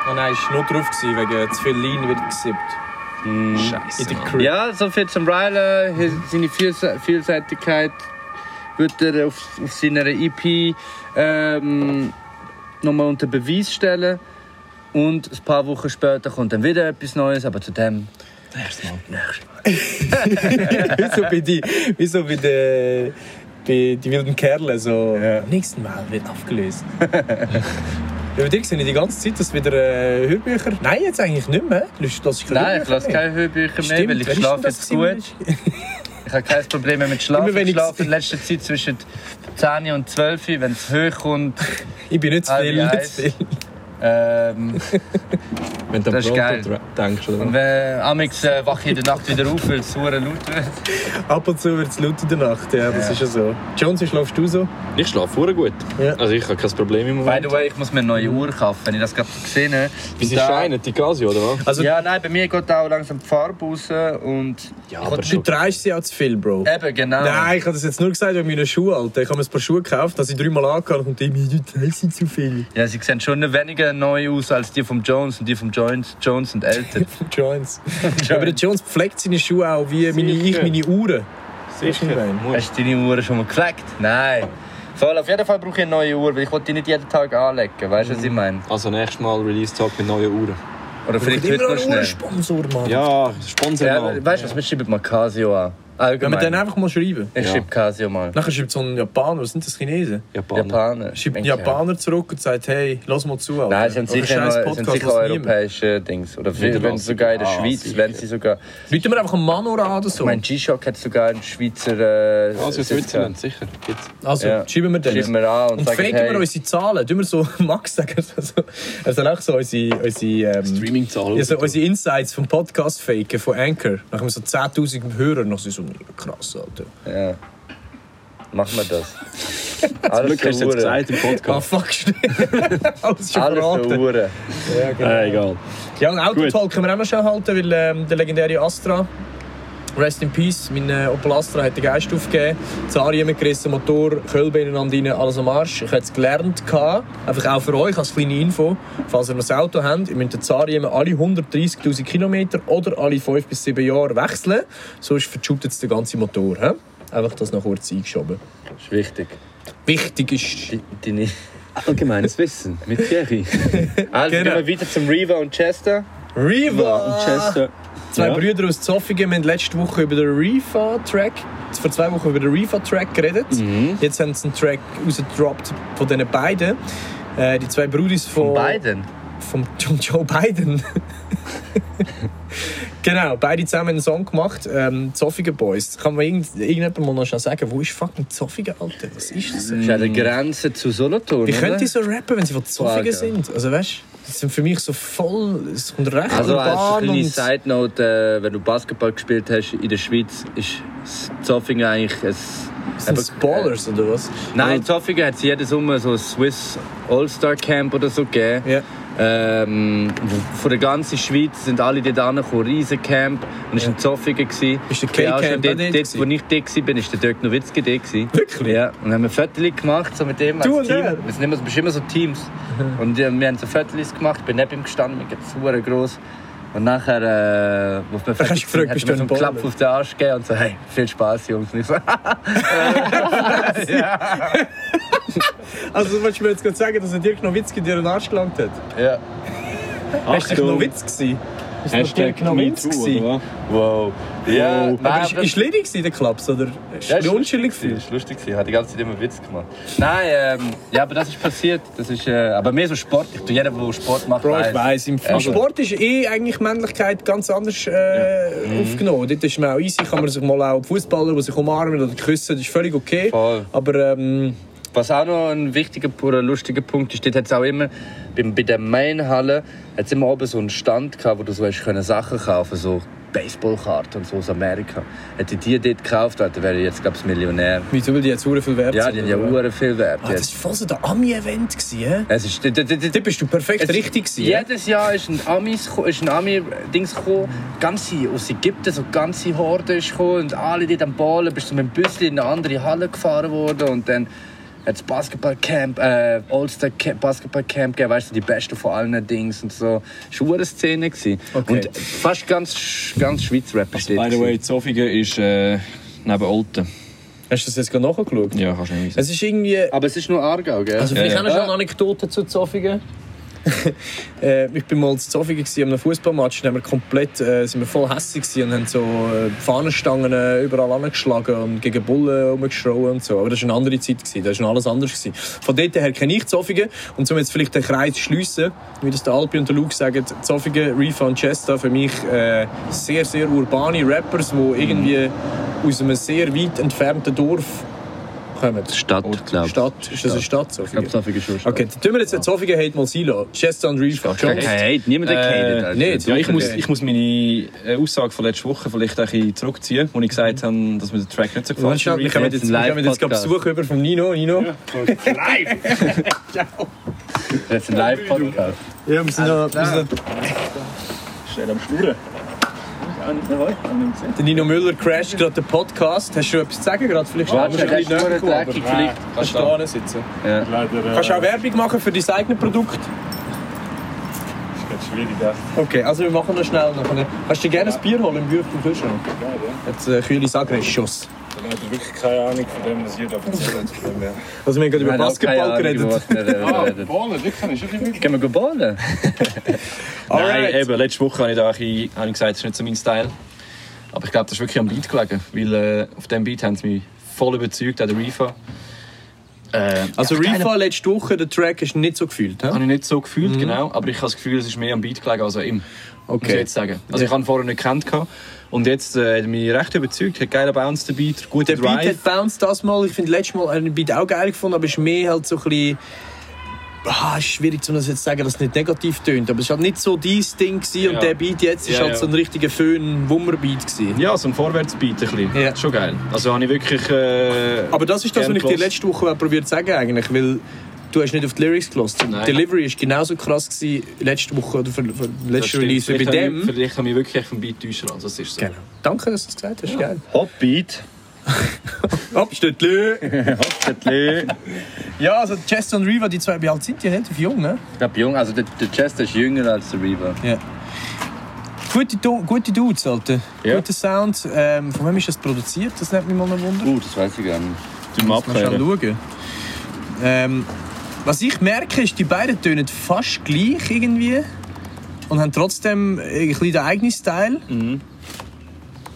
Oh nein, ist nur drauf gewesen, wegen zu viel Lean wird gesippt. In Scheiße. Ja, so viel zum Ryler, hier seine Vielse- Vielseitigkeit wird er auf, auf seiner EP ähm, nochmal unter Beweis stellen. Und ein paar Wochen später kommt dann wieder etwas Neues, aber zu dem Nächstes Mal. wie so bei die, wie so bei den bei die wilden Kerle so. Ja. Nächsten Mal wird aufgelöst. Ja, bei dir sehe ich die ganze Zeit, dass wieder äh, Hörbücher. Nein, jetzt eigentlich nicht mehr. Du lass ich Nein, ich lasse keine Hörbücher mehr, weil ich schlafe jetzt gut. Ich habe kein Problem mehr mit Schlafen. Immer wenn Ich ich- schlafe in letzter Zeit zwischen 10 und 12, wenn es hoch kommt. Ich bin nicht zu viel, Ähm, Wenn du an Das ist geil. Pronto denkst, oder? und wenn amix äh, wache ich in der Nacht wieder auf, weil es so laut wird. Ab und zu wird es laut in der Nacht, ja, das Ja. ist ja so. Jones, wie schläfst du so? Ich schlafe sehr gut. Ja. Also ich habe kein Problem im By Moment. the way, ich muss mir eine neue Uhr kaufen, wenn ich das gerade gesehen habe. Wie sie Da- scheinen, die Casio, oder was? Also, Ja, nein, bei mir geht auch langsam die Farbe raus und... Ja, du aber schon. dreist sie auch zu viel, Bro. Eben, genau. Nein, ich habe das jetzt nur gesagt wegen meiner Schuhe, Alter. Ich habe mir ein paar Schuhe gekauft, dass ich dreimal angehabt und immer, du dreist sie zu viel. Ja, sie sehen schon weniger neu aus als die vom Jones und die vom Jones, Jones und älter. Jones. Aber der Jones pflegt seine Schuhe auch wie meine, ich meine Uhren. Sicher. Hast du deine Uhr schon mal gepflegt? Nein. Voll, auf jeden Fall brauche ich eine neue Uhr, weil ich die nicht jeden Tag anlegen. Weißt du, was ich meine? Also nächstes Mal Release-Tag mit neuen Uhren. Oder vielleicht heute noch schnell. Sponsor, Mann. Ja, Sponsor Ja, mal. weißt du was, wir schreiben mal Casio an. Wenn wir Allgemein. dann einfach mal schreiben. ich Ja. schreibe Casio mal. Nachher schreibt so ein Japaner, was sind das Chinesen? Japaner. Japaner. Schreibt ein. Japaner zurück und sagt, hey, lass mal zu, Alter. Nein, sind sicher, Podcast sind sicher hört niemand. europäische Dings. Oder wenn Niederlande. sogar in der Ah, Schweiz, sicher. wenn sie sogar... Rufen wir einfach einen Manor an oder so. Ich meine, G-Shock hat sogar einen Schweizer... Äh, Also Switzerland, sicher. Gibt's. Also, Ja. schreiben wir den. Schreiben wir an und, Und sagen, faken hey, wir unsere Zahlen. Tun wir so, Max sagen, also, soll auch so unsere, unsere, ähm, Streaming-Zahlen. ja, so unsere Insights vom Podcast faken, von Anchor. Nach so 10.000 Hörern, noch so, so krass, Alter. Ja. Machen wir das. Alles Glück hast du gesagt im Ah, Podcast. fuck, stimmt. Alles schon Alles verraten. Uhren. Ja, genau. Äh, egal. Ja, Autotalk können wir auch noch schnell halten, weil ähm, der legendäre Astra, Rest in Peace, mein äh, Opel Astra hat den Geist aufgegeben. Zari mitgerissen, Motor, Kölbe ineinander rein, alles am Arsch. Ich habe es gelernt, einfach auch für euch als kleine Info, falls ihr noch ein Auto habt, ihr müsst den Zari immer alle 130'000 Kilometer oder alle 5 bis 7 Jahre wechseln, sonst verschüttet es den ganzen Motor. He? Einfach das noch kurz eingeschoben. Das ist wichtig. Wichtig ist... Die, deine... Allgemeines Wissen mit Thierry. Also Genau. gehen wir weiter zum Riva und Chester. Riva! Chester. Zwei Ja. Brüder aus Zofingen wir haben letzte Woche über den Reefa-Track, vor zwei Wochen über den Reefa-Track geredet. Jetzt haben sie einen Track rausgedroppt von diesen beiden. Äh, die zwei Brudis von... Von beiden. Vom von Joe Biden. genau, beide zusammen einen Song gemacht. Ähm, Zofingen Boys. Kann man irgend, irgendjemand mal noch schnell sagen, wo ist fucking Zofingen, Alter? Was ist das? Das ist an der Grenze zu Solothurn, Wie können die so rappen, wenn sie von Frage. sind? Also weißt das sind für mich so voll... Es kommt recht Also als kleine und... Side Note, äh, wenn du Basketball gespielt hast in der Schweiz, ist Zofingen eigentlich ein... Sind das Ballers oder was? Nein, in Zofingen hat es jeden Sommer so ein Swiss All-Star Camp oder so gegeben. Ja. Ähm, von der ganzen Schweiz sind alle dort angekommen, riesen Camp. Und es war in Zofingen. Ist der K-Camp dort, dort dort, wo ich dort war, war der Dirk Nowitzki gewesen. Wirklich? Ja. Und haben wir Fotos gemacht so mit dem als Du und Team. Wir sind immer, so- bist immer so Teams. Und wir haben so Fotos gemacht. Ich bin neben ihm gestanden, mir geht's super groß. Und nachher, äh, wo wir fertig hast du gefragt, bist hat du mir so ein einen Klapp auf den Arsch gegeben und so, hey, viel Spaß, Jungs. Und ich so, Also willst du mir jetzt gerade sagen, dass er Dirk Nowitzki dir den Arsch gelangt hat? ja. Hast du dich Nowitz gewesen? Ist das Hashtag gewesen? oder was? Wow. Ja, Aber nein, ist, ist Ledig gewesen, der Klaps, oder? Ist Ja, ja, ist unschuldig lustig. gewesen? Ist lustig gewesen. Ich habe die ganze Zeit immer Witz gemacht. Nein, ähm, ja, aber das ist passiert. Das ist, äh, aber mehr so Sport. Ich tue jeder, der Sport macht, Bro, ich weiss, im Also- Sport ist eh eigentlich Männlichkeit ganz anders äh, aufgenommen. Dort ist man auch easy, kann man sich mal auch Fußballer, die sich umarmen oder küssen, das ist völlig okay. Voll. Aber ähm, Was auch noch ein wichtiger oder lustiger Punkt ist, dort hat es auch immer, bei, bei der Mainhalle, hat immer oben so einen Stand gehabt, wo du so hast können Sachen kaufen so Baseballkarten und so aus Amerika. Hätte ich die dort gekauft, dann wäre ich jetzt, glaube ich, Millionär. wieso will die jetzt so viel wert Ja, sind, die haben ja? Uhren viel wert. Ah, das war voll so der Ami-Event. es ist, d- d- d- d- Dort bist du perfekt richtig. gewesen? Jedes Jahr ist ein Amis ist ein Ami Dings gekommen, ganze aus Ägypten so ganze Horde ist gekommen und alle dort am Ballen bist du mit dem Büsschen in eine andere Halle gefahren worden und dann hat es Basketballcamp, äh, All-Star Camp, Basketballcamp gegeben, weißt du, die Beste von allen Dings und so. Es war eine Szene gewesen. Okay. und fast ganz ganz Schweiz Rap dort By the way. Zofingen ist äh, neben Olten. Hast du das jetzt gerade nachgeschaut? Ja, kannst du nicht wissen. Es ist irgendwie... Aber es ist nur Aargau, gell? Also vielleicht Ja, auch noch ja. eine Anekdote zu Zoffingen. äh, ich bin mal Zoffingen gewesen, an einem Fußballmatch, da haben wir komplett, äh, sind wir voll hässlich und haben so äh, Fahnenstangen äh, überall angeschlagen und gegen Bullen rumgeschrien und so. Aber das war eine andere Zeit gewesen, das war alles anders gewesen. Von dort her kenne ich Zoffingen und um jetzt vielleicht den Kreis zu schliessen, wie das der Alpi und der Luke sagen, Zoffingen, Reefa und Chesta für mich äh, sehr, sehr urbane Rappers, die irgendwie aus einem sehr weit entfernten Dorf kommen. Stadt, glaube ich. Stadt, ist das eine Stadt, Ich Zoffingen? glaube, Zofingen ist schon Stadt. Okay, dann tun wir jetzt Zofingen Hate mal Silo. Chester und Reef. Kein Hate, niemand hat Äh, Alter. nicht. Ja, ich muss, ich muss meine äh, Aussage von letzter Woche vielleicht ein bisschen zurückziehen, wo ich gesagt habe, dass mir der Track nicht so gefallen Warte, wir kommen jetzt, wir jetzt gerade Live-Podcast. Besuch über von Nino. Nino? Das ist ein Live-Podcast. Ja, wir sind noch, wir sind noch, Schnell am Schnurren. Der Nino Müller crasht gerade den Podcast. Hast du etwas zu sagen gerade? Vielleicht du der ein bisschen näher kommen, vielleicht. Kannst du da sitzen? Ja. Leider Kannst du auch Werbung machen für dein eigenes Produkt? Ist ganz schwierig. Ja. Okay, also wir machen noch schnell. Noch eine. Kannst du dir gerne ein Bier holen im Gürtel Kühlschrank? Jetzt äh, kühle Sagres-Schuss. Ich habe wirklich keine Ahnung von dem, was ihr da erzählt. Her. Also wir haben gerade über Basketball geredet. Ah, reden. Ballen, das kann ich schon wirklich. Können wir ballen? Nein, eben, letzte Woche habe ich, da bisschen, habe ich gesagt, das ist nicht so mein Style. Aber ich glaube, das ist wirklich am Beat gelegen. Weil äh, auf diesem Beat haben sie mich voll überzeugt, auch der Reefa. Äh, Also ja, Reefa letzte Woche, der Track ist nicht so gefühlt. Habe ich nicht so gefühlt, genau. Aber ich habe das Gefühl, es ist mehr am Beat gelegen als an ihm. Muss ich Okay. jetzt sagen. Also ich habe ihn vorher nicht gekannt. Und jetzt äh, hat er mich recht überzeugt. Hat geiler Bounce, der Beat, guter Der Beat Drive. hat bounced das mal. Ich finde letztes Mal einen Beat auch geil gefunden, aber es ist mehr halt so ein bisschen... Ah, ist schwierig, das jetzt zu sagen, dass es nicht negativ tönt. Aber es war halt nicht so dein Ding gewesen und Ja. der Beat jetzt ist Ja, halt ja. so ein richtiger Föhn-Wummer-Beat gewesen. Ja, so ein Vorwärtsbeat ein bisschen. Ja. Schon geil. Also habe ich wirklich... Äh, Aber das ist das, was ich dir letzte Woche probiert zu sagen eigentlich, weil du hast nicht auf die Lyrics gelassen. Die. Delivery ist genauso krass gewesen letzte Woche oder für, für letzte. Release wie bei Vielleicht habe dem. ich- Vielleicht habe ich wirklich vom Beat täuschen lassen. Das ist so. Genau. Danke, dass du es gesagt hast. Geil. Hopbeat. Abstöttli. Hopbeat. Ja, also Chester und Reva, die zwei, wie alt sind die? Relativ jung, ne? Ich glaube, jung, also der, der Chester ist jünger als der Reaver. Ja. Gute, gute Dudes, Alter. Ja. Guter Sound. Ähm, von wem ist das produziert? Das nimmt mich mal ein Wunder. Uh, das weiß ich gar nicht. Du Mal schnell abklären. schauen. Ähm, was ich merke, ist, die beiden tönen fast gleich irgendwie. Und haben trotzdem ein bisschen den eigenen Style. Mhm.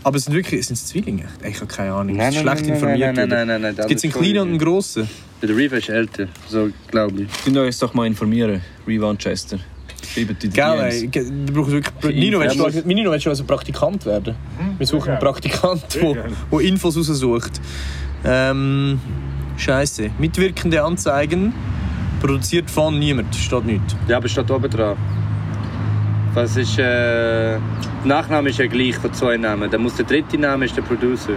Aber es sind wirklich sind es Zwillinge? Ich habe keine Ahnung. Nein, nein, schlecht nein, informiert. nein, nein, nein, nein, nein, Es gibt einen das ist kleinen und einen grossen. Der Reaver ist älter, so glaube ich. Könnt ihr uns doch mal informieren, Reva und Chester. Schreibt in die Gell, Du brauchst wirklich... Nino, willst du, Infos. Nino, willst du also Praktikant werden? Wir suchen einen Praktikant, der der Infos raussucht. Ähm, Scheiße. Mitwirkende Anzeigen. Produziert von niemand. Steht nichts. Ja, aber steht oben dran. Was ist, äh, der Nachname ist ja gleich von zwei Namen. Dann muss der dritte Name ist der Producer.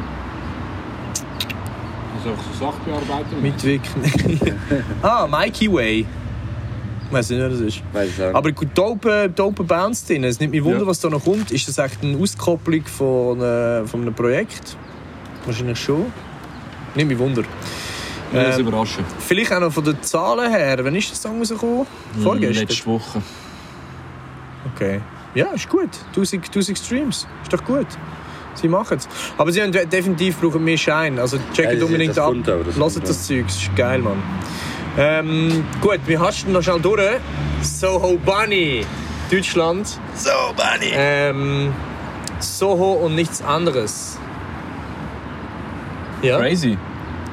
Das ist auch so Sachbearbeitung. Mitwirkende. ah, Mikey Way. Ich weiß nicht, wer das ist. Weiß ich auch. Aber gut, dope, dope Bounce drin. Es nimmt mich Wunder, Ja. was da noch kommt. Ist das echt eine Auskopplung von, äh, von einem Projekt? Wahrscheinlich schon. Nimmt mich Wunder. Ähm, überraschen. Vielleicht auch noch von den Zahlen her. Wann ist der Song rausgekommen? Vorgestern? Letzte Woche. Okay. Ja, ist gut. 1000, 1000 Streams. Ist doch gut. Sie machen es. Aber sie haben de- definitiv brauchen mehr Schein. Also Ja, checkt das- unbedingt das ab. auch, das Lasst kommt das Zeug. Das ist geil, Mann. Ähm, gut, wir hasten noch schnell durch. Soho Bunny. Deutschland. So, Bunny! Ähm, Soho und nichts anderes. Ja. Crazy.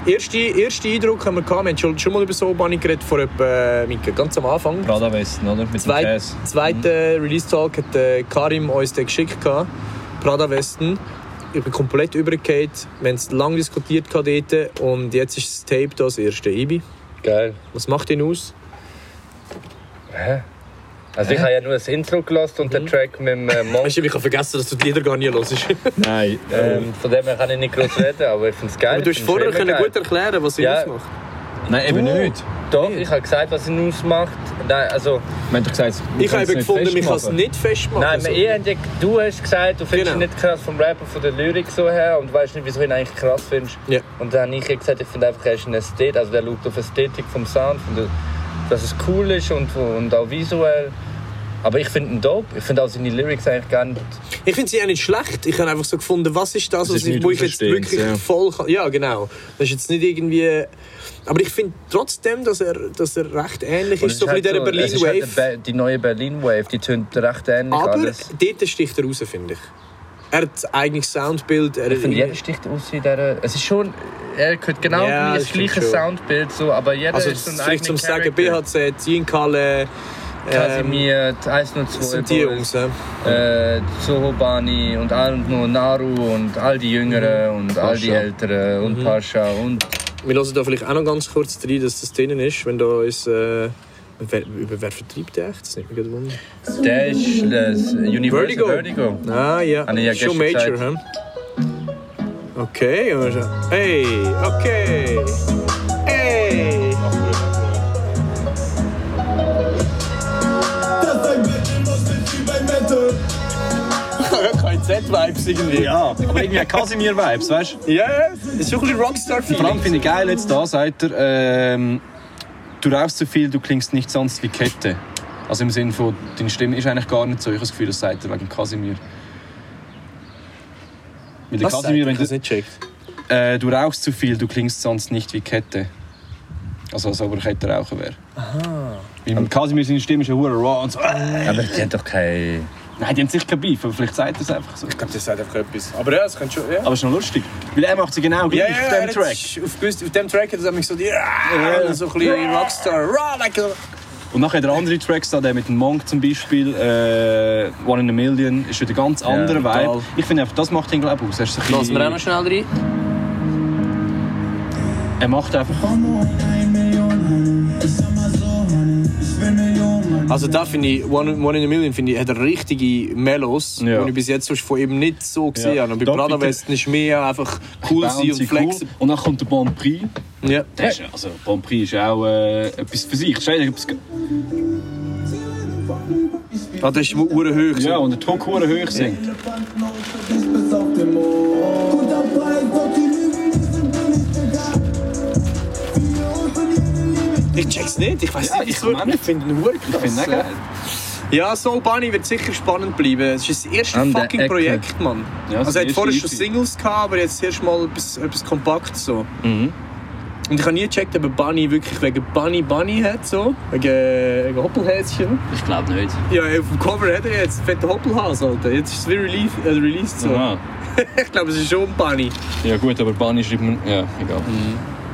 Erste, erste Eindruck haben wir gehabt. Wir haben schon, schon mal über Soho Bunny geredet, vor etwa, Mike, ganz am Anfang. Prada Westen, oder? Mit dem Zweit, Käse. zweiten Release Talk hat äh, Karim uns den geschickt. gehabt. Prada Westen. Ich bin komplett übergekehrt. Wir haben es lange diskutiert dort und jetzt ist das Tape da, das erste. Ibi, Geil. was macht ihn aus? Also ich habe ja nur das Intro gelassen und den Track mit dem äh, Monk. Weißt du, ich habe vergessen, dass du die Lieder gar nie hörst. Nein. Ähm, von dem her kann ich nicht groß reden, aber ich finde es geil. Aber du hast vorher können gut erklären, was ihn Ja. ausmacht. Nein, eben Du? nicht. Doch, ich habe gesagt, was ihn ausmacht. Nein, also, gesagt, Ich habe gefunden, nicht ich kann es nicht festmachen. nein, so. ihr du hast gesagt, du findest Genau. ihn nicht krass vom Rapper, von der Lyrik so her und weißt nicht, wieso du ihn eigentlich krass findest. Ja. Und dann habe ich gesagt, ich finde einfach, er ist ein Ästhet, also der schaut auf Ästhetik vom Sound, von der, dass es cool ist und, und auch visuell. Aber ich finde ihn dope. Ich finde auch seine Lyrics eigentlich gar nicht... Ich finde sie auch nicht schlecht. Ich habe einfach so gefunden, was ist das, Das was ist ich, nicht wo ich jetzt wirklich ja. voll kann. Ja, genau. Das ist jetzt nicht irgendwie. Aber ich finde trotzdem, dass er, dass er recht ähnlich ist, es so ein halt dieser es ist halt eine Ba- die neue Berlin-Wave, die tönt recht ähnlich Aber alles. dort sticht er raus, finde ich. Er hat ein eigenes Soundbild. Er Ich finde, jeder sticht aus in dieser... Es ist schon... Er gehört genau Ja, das das gleiche. Soundbild, so, aber jeder also ist so ein vielleicht zum Sagen Charakter. BHZ, Jinkalle, ähm, Kasimir, die 102 das sind die Jungs. Ja. äh, Sohobani und nur Naru und all die Jüngeren und all die Pascha. Älteren und Pascha und Wir hören da vielleicht auch noch ganz kurz rein, dass das drinnen ist, wenn da uns... Äh, wer, über wer vertreibt der echt? Das nimmt mich wunder. der ist das Universal Vertigo. Vertigo. Ah ja, Habe ich ja schon gestern Major, hä? Okay, schauen. Hey, okay. Hey. KZ-Vibes irgendwie. Ja, aber irgendwie Casimir-Vibes, weißt du? Ja, yeah, ist schon ein bisschen Vor allem Rockstar-Feeling. finde ich geil, jetzt da sagt er, ähm, du rauchst zu viel, du klingst nicht sonst wie Kette. Also im Sinne von, deine Stimme ist eigentlich gar nicht so. Ich habe das Gefühl, das sagt er wegen Casimir. Weil der Was Casimir, er? wenn du, nicht checkt. äh, du rauchst zu viel, du klingst sonst nicht wie Kette. Also als ob er Kettenraucher wäre. Aha. Weil Casimir, seine Stimme ist ja hure raw und so. Aber die haben doch keine... Nein, die haben sicher kein Beef, aber vielleicht sagt er es einfach so. Ich glaube, das sagt einfach etwas. Aber ja, das könnte schon. Ja. Aber es ist noch lustig. Weil er macht sie genau gleich Ja, auf ja, dem Track. Auf, auf dem Track hat er nämlich so die. Ja, so ein bisschen Rockstar. Rah, like a- Und nachher der andere Track, da, der mit dem Monk zum Beispiel, äh, One in a Million, ist wieder ganz anderer total. Vibe. Ich finde einfach, das macht ihn glaube ich aus. Er, ist so ein Lassen wir auch noch schnell rein. er macht einfach... Also da finde ich, One, One in a Million finde ich, hat richtige Mellows, Ja. die ich bis jetzt sonst von ihm nicht so gesehen Ja. habe. Und bei Da Prada Westen ist mehr einfach cool sein und flexen. Und dann kommt der Bon Prix. Ja. Der ist, also, Bon Prix ist auch äh, etwas für sich. Ist eigentlich etwas, Ah, das ist hoch. ja, und der hure hoch singt. Ich check's nicht, ich weiß Ja, nicht, ich auch nicht. Ich finde ihn hure krass. finde ihn auch ja. geil. Ja, Soul Bunny wird sicher spannend bleiben. Es ist das erste An fucking. Projekt, Mann. Ja, also er hat vorher schon. Singles gehabt, aber jetzt erst mal etwas, etwas kompakt so. Mhm. Und ich habe nie gecheckt, ob Bunny wirklich wegen Bunny Bunny hat, so. Wegen, wegen Hoppelhäschen. Ich glaube nicht. Ja, auf dem Cover hat er jetzt fette Hoppelhase, Alter. Jetzt ist es wie released, äh, released so. Aha. ich glaube, es ist schon ein Bunny. Ja gut, aber Bunny schreibt man... Ja, egal.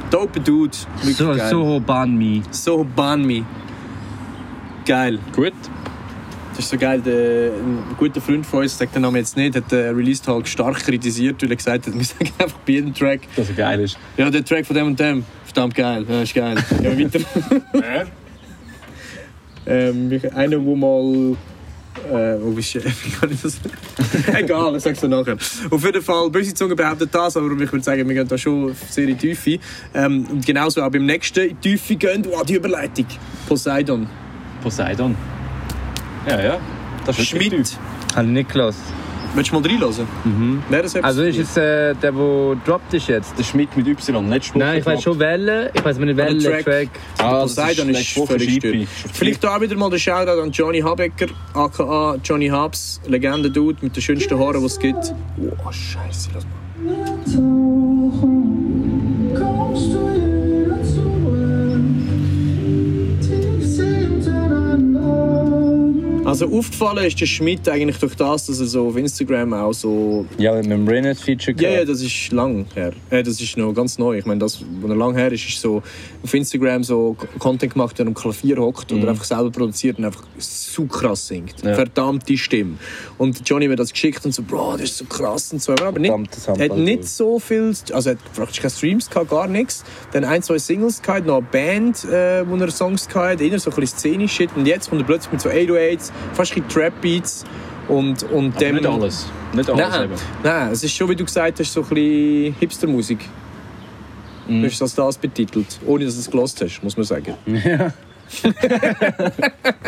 Dope Dude. Wirklich So, geil. Sohobani. So Bunny. Geil. Gut. Das ist so geil. Der, ein guter Freund von uns, sagt den Namen jetzt nicht, hat den Release-Talk stark kritisiert, weil er gesagt hat, wir sagen einfach bei jedem Track, Dass er geil ist. ja, der Track von dem und dem, verdammt geil, ja, ist geil. Gehen wir weiter. ähm, ich- einer, wo mal... Äh, wo bist du? Wie kann ich das? Egal, ich sag's dir nachher. Auf jeden Fall, böse Zunge behauptet das, aber ich würde sagen, wir gehen da schon sehr in die Tiefe. Ähm, und genauso auch beim nächsten in die Tiefe gehen, wow, die Überleitung. Poseidon. Poseidon. Ja, ja. Das ist Schmidt. Habe ich nicht gelassen. Willst du mal reinhören? Mhm. Wer das Also ist es äh, der, der droppt ist jetzt? Der Schmidt mit Y, letzte Woche. Nein, ich weiß schon Welle, ich weiß nicht Welle, Track. Track. Ah, das Poseidon ist letzte Woche völlig. Vielleicht auch wieder mal der Shoutout an Johnny Habecker, aka Johnny Habs, Legende-Dude mit den schönsten Haaren, die es gibt. Oh, Scheiße, lass mal. Also aufgefallen ist der Schmidt eigentlich durch das, dass er so auf Instagram auch so... Ja, mit dem Rennet Feature Ja, ja, das ist lang her. Äh, das ist noch ganz neu. Ich meine, das, was er lang her ist, ist so auf Instagram so Content gemacht, der am Klavier hockt und er einfach selber produziert und einfach so krass singt. Ja. Verdammte Stimme. Und Johnny mir das geschickt und so, Bro, das ist so krass und so. Aber nicht, Verdammtes er hat nicht so viel, also hat praktisch keine Streams gehabt, gar nichts. Dann ein, zwei Singles gehabt, noch eine Band, äh, wo er Songs gehabt, eher so ein bisschen szenisch. Und jetzt kommt er plötzlich mit so 808s, fast ein bisschen Trap-Beats und, und Aber dem... nicht alles. Nicht alles Nein, eben. nein, es ist schon, wie du gesagt hast, so ein bisschen Hipster-Musik. Mhm. Du hast das das betitelt, ohne dass du es gelost hast, muss man sagen.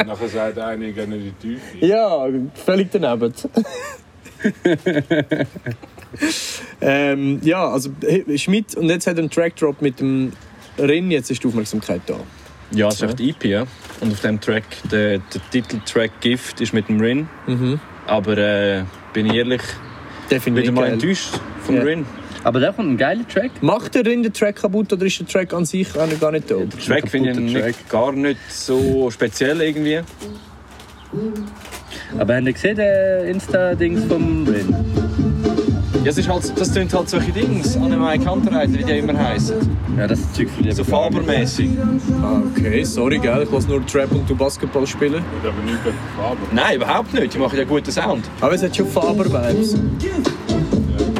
Nachher sagt einer, ich gehe nicht in die Tiefe. Ja, völlig daneben. ähm, ja, also Schmidt, und jetzt hat er einen Track-Drop mit dem Rin, jetzt ist die Aufmerksamkeit da. Ja, es ist echt EP, ja. Und auf dem Track, der, der Titeltrack Gift ist mit dem Rin. Mhm. Aber äh, bin ich ehrlich, Definitiv. wieder mal geil. enttäuscht vom Ja. Rin. Aber da kommt ein geiler Track. Macht der Rin den Track kaputt oder ist der Track an sich auch gar nicht dope? Der Track finde ich nicht, gar nicht so speziell irgendwie. Aber habt ihr gesehen, den Insta-Dings vom Rin? Ja, es ist halt, das sind halt solche Dings, Annemai Kanterreiter, wie die immer heißen. Ja, das ist Zeug für die So fabermäßig. Ah, okay, sorry, gell, ich lasse nur Trap und du Basketball spielen. Ich aber nicht gegen Farbe. Nein, überhaupt nicht. Die machen ja guten Sound. Aber es hat schon Faber-Vibes.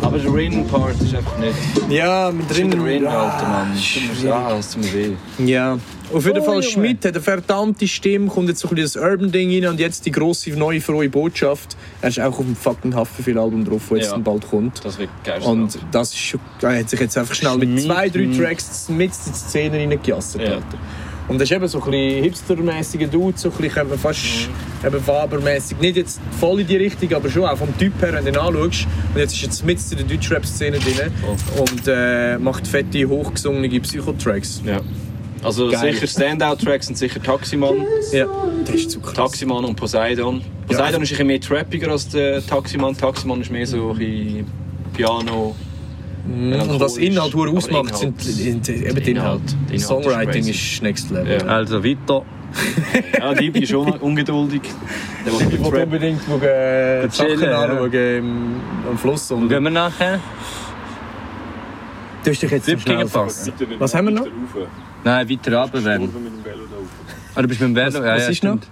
Aber der Rin-Part ist einfach nicht. Ja, mit Der drin. Rin, Ah, Alter, Mann. Ja, das tut mir weh. Ja. Auf jeden Oh, Fall. Schmidt hat eine verdammte Stimme, kommt jetzt so ein bisschen das Urban-Ding rein und jetzt die grosse, neue, frohe Botschaft. Er ist auch auf dem fucking Haftbefehl-Album drauf, das jetzt Ja. dann bald kommt. Das wird geil. Und das ist schon, er hat sich jetzt einfach schnell mit zwei, drei. Tracks mit in die Szene reingejassert. Ja. Alter. Und das ist eben so ein bisschen hipstermäßiger Dude, so ein bisschen man fast eben Fabermäßig. Nicht jetzt voll in die Richtung, aber schon auch vom Typ her, wenn du ihn anschaust. Und jetzt ist jetzt mit in der Deutschrap-Szene drin und äh, macht fette, hochgesungene Psychotracks. Ja. Also Geil. sicher Standout-Tracks sind sicher Taximan, Ja, das ist zu krass. Taximan und Poseidon. Poseidon ist ein bisschen mehr trappiger als der Taximan. Taximan ist mehr so ein Piano. Und was Inhalt ausmacht, sind, sind eben die Inhalt. Inhalte. Inhalt ist Songwriting crazy. ist next level. Ja. Also weiter. Ja, die ist schon ungeduldig. Der Ich will unbedingt schauen, äh, die Sachen ja. anschauen im, am Fluss. Und, Gehen wir nachher? du hast dich jetzt Sieb schnell nicht Was haben wir noch? Nein, weiter runter wenn. Kurve mit dem Velo da rauf. Ah, du bist mit dem Velo? Was- ja, was ja, ist noch? stimmt.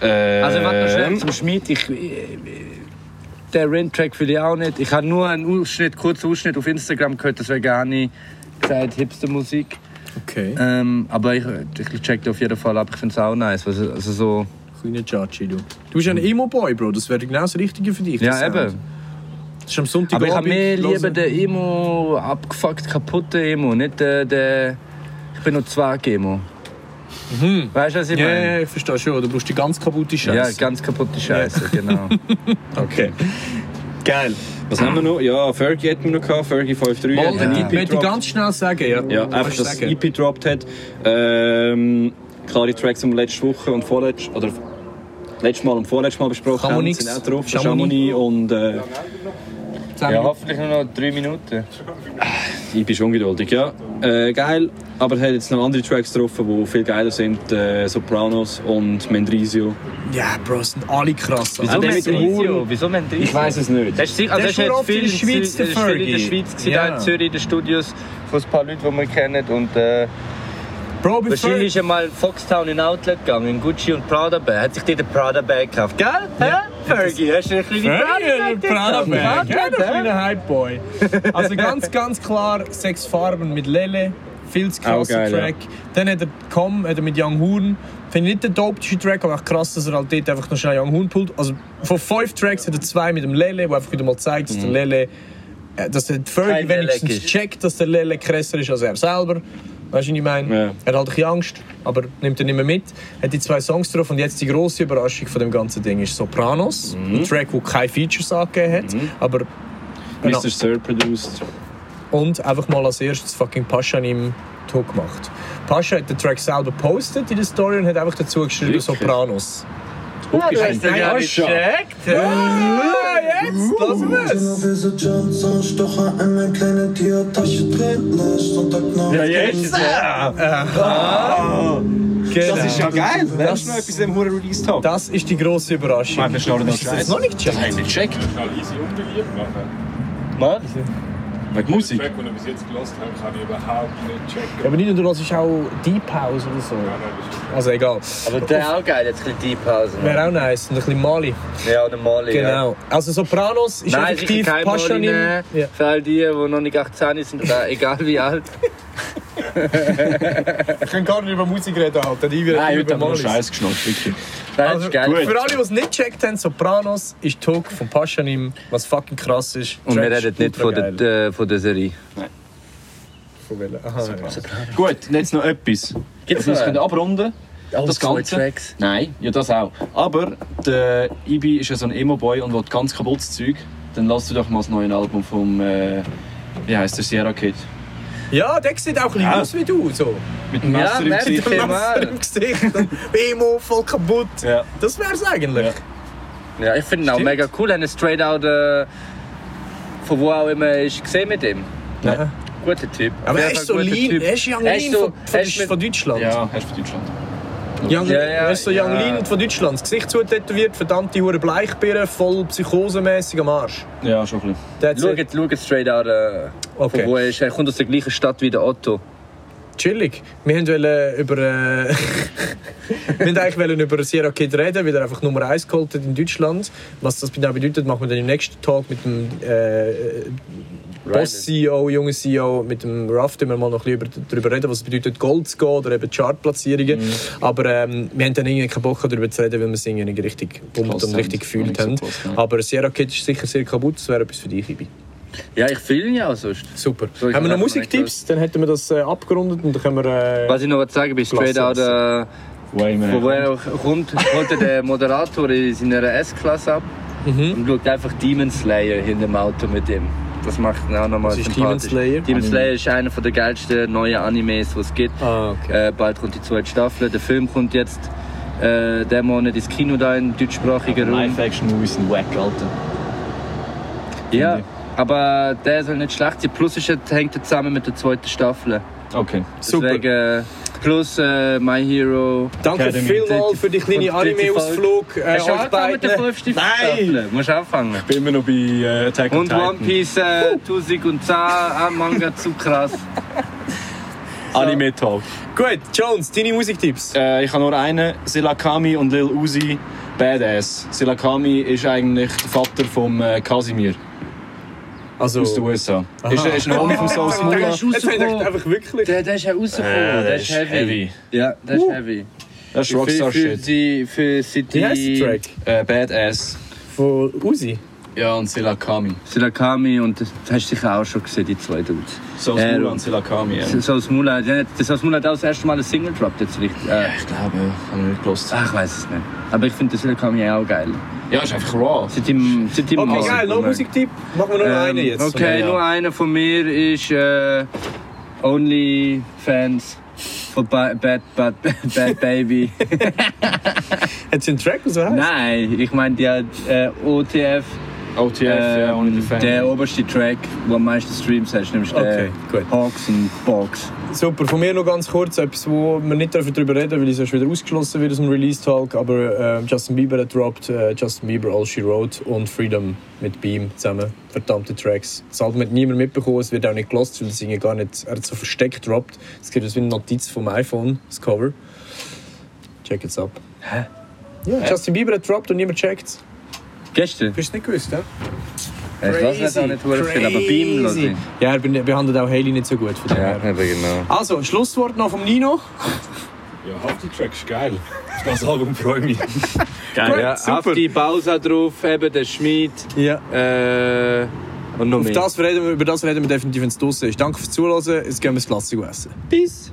Also warte noch schnell Ähm, zum Schmied. Ich, ich, der Rin-Track will ich auch nicht. Ich habe nur einen Ausschnitt, kurzen Ausschnitt auf Instagram gehört, das wäre gar nicht gesagt Hipster-Musik. Okay. Ähm, aber ich, ich check auf jeden Fall ab. Ich finde es auch nice. Also, also so, Kleiner Chachi, du. Du bist ein Emo-Boy, Bro. Das wäre genau das Richtige für dich. ja, Sound. eben. Das ist am Sonntag Aber ich habe mehr lieber den Emo, abgefuckt, kaputten Emo, nicht den, den ich bin nur zwei Emo. Weißt du, was ich Ja, meine? ja, ich verstehe schon. Du brauchst die ganz kaputte Scheiße. Ja, ganz kaputte Scheiße, genau. Okay. Geil. Was haben wir noch? Ja, Fergie hätten wir noch gehabt. Fergie 5.3 Mal, ich EP möchte ich gedroppt. ganz schnell sagen, ja. Ja, einfach, dass das. EP gedroppt hat. Ähm, klare Tracks, wir letzte Woche und vorletzte, oder letztes Mal und vorletztes Mal besprochen Chamonix, haben, sind auch drauf. Chamonix. Chamonix und äh, ja, hoffentlich nur noch drei Minuten. ich bin schon ungeduldig, ja. Äh, geil, aber er hat jetzt noch andere Tracks getroffen, die viel geiler sind. Äh, Sopranos und Mendrisio. Ja, Bro, das sind alle krass. Wieso Mendrisio? Wieso Mendrisio? Ich weiß es nicht. Das ist, also das ist jetzt oft in viel der Schweiz, der viel in der Fergie. Schweiz, Ja. in Zürich, in den Studios von ein paar Leuten, die wir kennen. Und, äh, Bro, wahrscheinlich ist Fergie. er mal in Foxtown in Outlet gegangen, in Gucci und Prada Bag. Hat sich dort den Prada Bag gekauft. Gell? Ja. Fergie, hast du ein kleines Fergie, der Prada Bag. Ja, der kleine Hype-Boy. Also ganz, ganz klar sechs Farben mit Lele. Viel zu krasser. Track. Dann hat er Com hat er mit Young Horn. Finde ich nicht der dopeste Track, aber auch krass, dass er halt dort einfach noch schnell Young Horn pullt. Also von fünf Tracks hat er zwei mit dem Lele, wo einfach wieder mal zeigt, dass der Lele, äh, dass der Fergie wenigstens checkt, dass der Lele krasser ist als er selber. Weißt du, was ich meine? Ja. Er hat halt ein Angst, aber nimmt er nicht mehr mit. Hat die zwei Songs drauf und jetzt die grosse Überraschung von dem ganzen Ding ist Sopranos. Mhm. Ein Track, der keine Features angegeben hat, aber Genau. Mr. Sir produced. und einfach mal als erstes fucking Pascha im Talk gemacht. Pascha hat den Track selber postet in der Story und hat einfach dazu geschrieben Wirklich? Sopranos. Hook ist ein ja jetzt! Tiertasche drehen lässt und sagt noch. Ja, jetzt! Genau. Das ist ja geil. Wer ist noch etwas im Huren Release Talk? Das ist die grosse Überraschung. Mann, wir du das noch nicht Das gecheckt? wir nicht gecheckt. Schnell easy unbeliebt machen. Was? Wegen Musik? Track, den wir bis jetzt gelost haben, kann ich überhaupt nicht checken. Ja, aber nicht nur, du hörst auch Deep House oder so. Nein, nein, das ist Also egal. Aber der auch geil, jetzt ein bisschen Deep House. Wäre auch nice. Und ein bisschen Mali. Ja, oder Mali. Ja. Genau. Also Sopranos ist Nein, effektiv sicher kein Mali Paschanim. nehmen. Ja. Für all die, die noch nicht 18 sind, oder egal wie alt. Ich kann gar nicht über Musik reden, Alter. Die wird Nein, über heute haben wir. Scheiß geschnallt, wirklich. Das Also, ist geil. gut. Für alle, die es nicht gecheckt haben, Sopranos ist Talk von Paschanim, was fucking krass ist. Und wir Track ist reden nicht von der, äh, von der Serie. Von welcher? Aha, ja. Gut, jetzt noch etwas. Gibt's wir noch können abrunden das Ganze. Tracks. Nein, ja das auch. Aber der Ibi ist ja so ein Emo-Boy und will ganz kaputtes Zeug. Dann lass du doch mal das neue Album vom, äh, wie heißt der, Sierra Kid. Ja, der sieht auch Ja. aus wie du. So. Mit dem Ja, Messer im merkt Gesicht. ihr? Messer Mal. im Gesicht, und Emo, voll kaputt. Ja. Das wär's eigentlich. Ja. Ja, ich finde ihn auch mega cool. Haben straight out äh, von wo auch immer ist gesehen mit ihm. Nein. Guter Typ. Aber er ist so lean, er ist Young ist Lean so- von, von, er ist mit- von Deutschland. Ja, er ist für Deutschland. Young, Ja, ja, er ist so Young ja. Lean von Deutschland. Das Gesicht zutätowiert, verdammte hure Bleichbirne, voll psychosemäßig am Arsch. Ja, schon ein bisschen. Schau jetzt, straight out äh, Okay. von wo er ist. Er kommt aus der gleichen Stadt wie der Otto. Chillig. Wir wollten über. Äh, wir eigentlich wollen über Sierra Kid reden, weil er einfach Nummer 1 geholt hat in Deutschland. Was das genau bedeutet, machen wir dann im nächsten Talk mit dem äh, Boss-CEO, jungen CEO, mit dem Ruff, wir mal noch ein bisschen über- darüber reden, was es bedeutet, Gold zu gehen oder eben Chartplatzierungen. Mhm. Aber ähm, wir haben dann irgendwie keinen Bock darüber zu reden, weil wir es irgendwie nicht richtig pumpt und richtig gefühlt haben. so ja. Aber Sierra Kid ist sicher sehr kaputt, das wäre etwas für dich, Ibi. Ja, ich fühle ihn ja auch sonst. Super. So, haben wir noch Musiktipps? Dann hätten wir das äh, abgerundet und dann können wir... Äh, Was ich noch sagen will, straight out äh, von wo er kommt, holt er den Moderator in seiner S-Klasse ab Mhm. und schaut einfach Demon Slayer hinter dem Auto mit ihm. Das macht ihn auch nochmal sympathisch. Demon Slayer? Demon Slayer ist einer der geilsten neuen Animes, die es gibt. Ah, okay. Äh, bald kommt die zweite Staffel. Der Film kommt jetzt äh, diesen Monat ins Kino da in deutschsprachiger Raum. Live-Action-Movies sind wack, Alter. Ja, aber der soll nicht schlecht sein. Plus ist hängt er zusammen mit der zweiten Staffel. Okay. Super. Deswegen, äh, plus äh, My Hero. Danke Academy. vielmals für die kleine Anime-Ausflug. Äh, Hast du angefangen mit der fünften Nein! Staffel? Musst du anfangen. Ich bin immer noch bei äh, Attack on Und Titan. One Piece äh, 1010 ah, Manga zu krass. Anime Talk. Gut, Jones, deine Musiktipps. Äh, ich habe nur einen, Silakami und Lil Uzi, Badass. Silakami ist eigentlich der Vater von äh, Casimir Also, aus den USA. Ist, ist ein Homie von Soul Jetzt Smula. hast du gedacht, einfach wirklich. Der, der ist ja rausgekommen. Äh, der, ist heavy. Ja, der ist heavy. Das ist Für, Rockstar für, Shit. die, für City. Wie heißt der Track? Äh, Badass. Von Uzi. Ja, und Silakami. Silakami und das hast du sicher auch schon gesehen, die zwei Dudes. Soul Äh, und Silakami. Ja. Soul Smula, ja, das Soul Smula hat auch das erste Mal eine Single droppt jetzt richtig. Äh, Ich glaube, ja. Habe ich nicht gelost. ach, ich weiß es nicht. Aber ich finde das Silakami auch geil. Ja, ist einfach raw. Seit ihm, seit ihm Okay, geil, noch Musiktipp. Machen wir noch einen Ähm, jetzt. Okay, Ja. nur einer von mir ist äh, Only Fans von ba Bad, Bad, Bad Baby. Hat sie einen Track, was er heißt? Nein, ich meine die hat äh, OTF. OTF, ja, ähm, ohne den Fan. der oberste Track, der am meisten Streams hat, nämlich der Okay, gut. Hawks und Box. Super, von mir noch ganz kurz etwas, wo wir nicht darüber reden weil ich sonst wieder ausgeschlossen wird aus dem Release-Talk. Aber äh, Justin Bieber hat droppt, äh, Justin Bieber, All She Wrote und Freedom mit Beam zusammen. Verdammte Tracks. Das Album hat niemand mitbekommen, es wird auch nicht gelost, weil das irgendwie gar nicht, er hat so versteckt droppt. Es gibt das wie eine Notiz vom iPhone, das Cover. Check it's ab. Hä? Ja, Justin Bieber hat droppt und niemand checkt Gestern? Bist du nicht gewusst, hä? Ich weiß nicht auch nicht viel, aber ich. Ja, er be- behandelt auch Haley nicht so gut. Von dem Ja, her. eben genau. Also, Schlusswort noch vom Nino. Ja, Hafti-Track ist geil. Auf das Album freue ich mich. Geil. Ja, auf die Bausa drauf, eben der Schmied. Ja. Äh, Und noch Auf mehr. das reden wir, über das reden wir definitiv, wenn es draußen ist. Danke fürs Zuhören. Jetzt gehen wir das Klassik essen. Peace.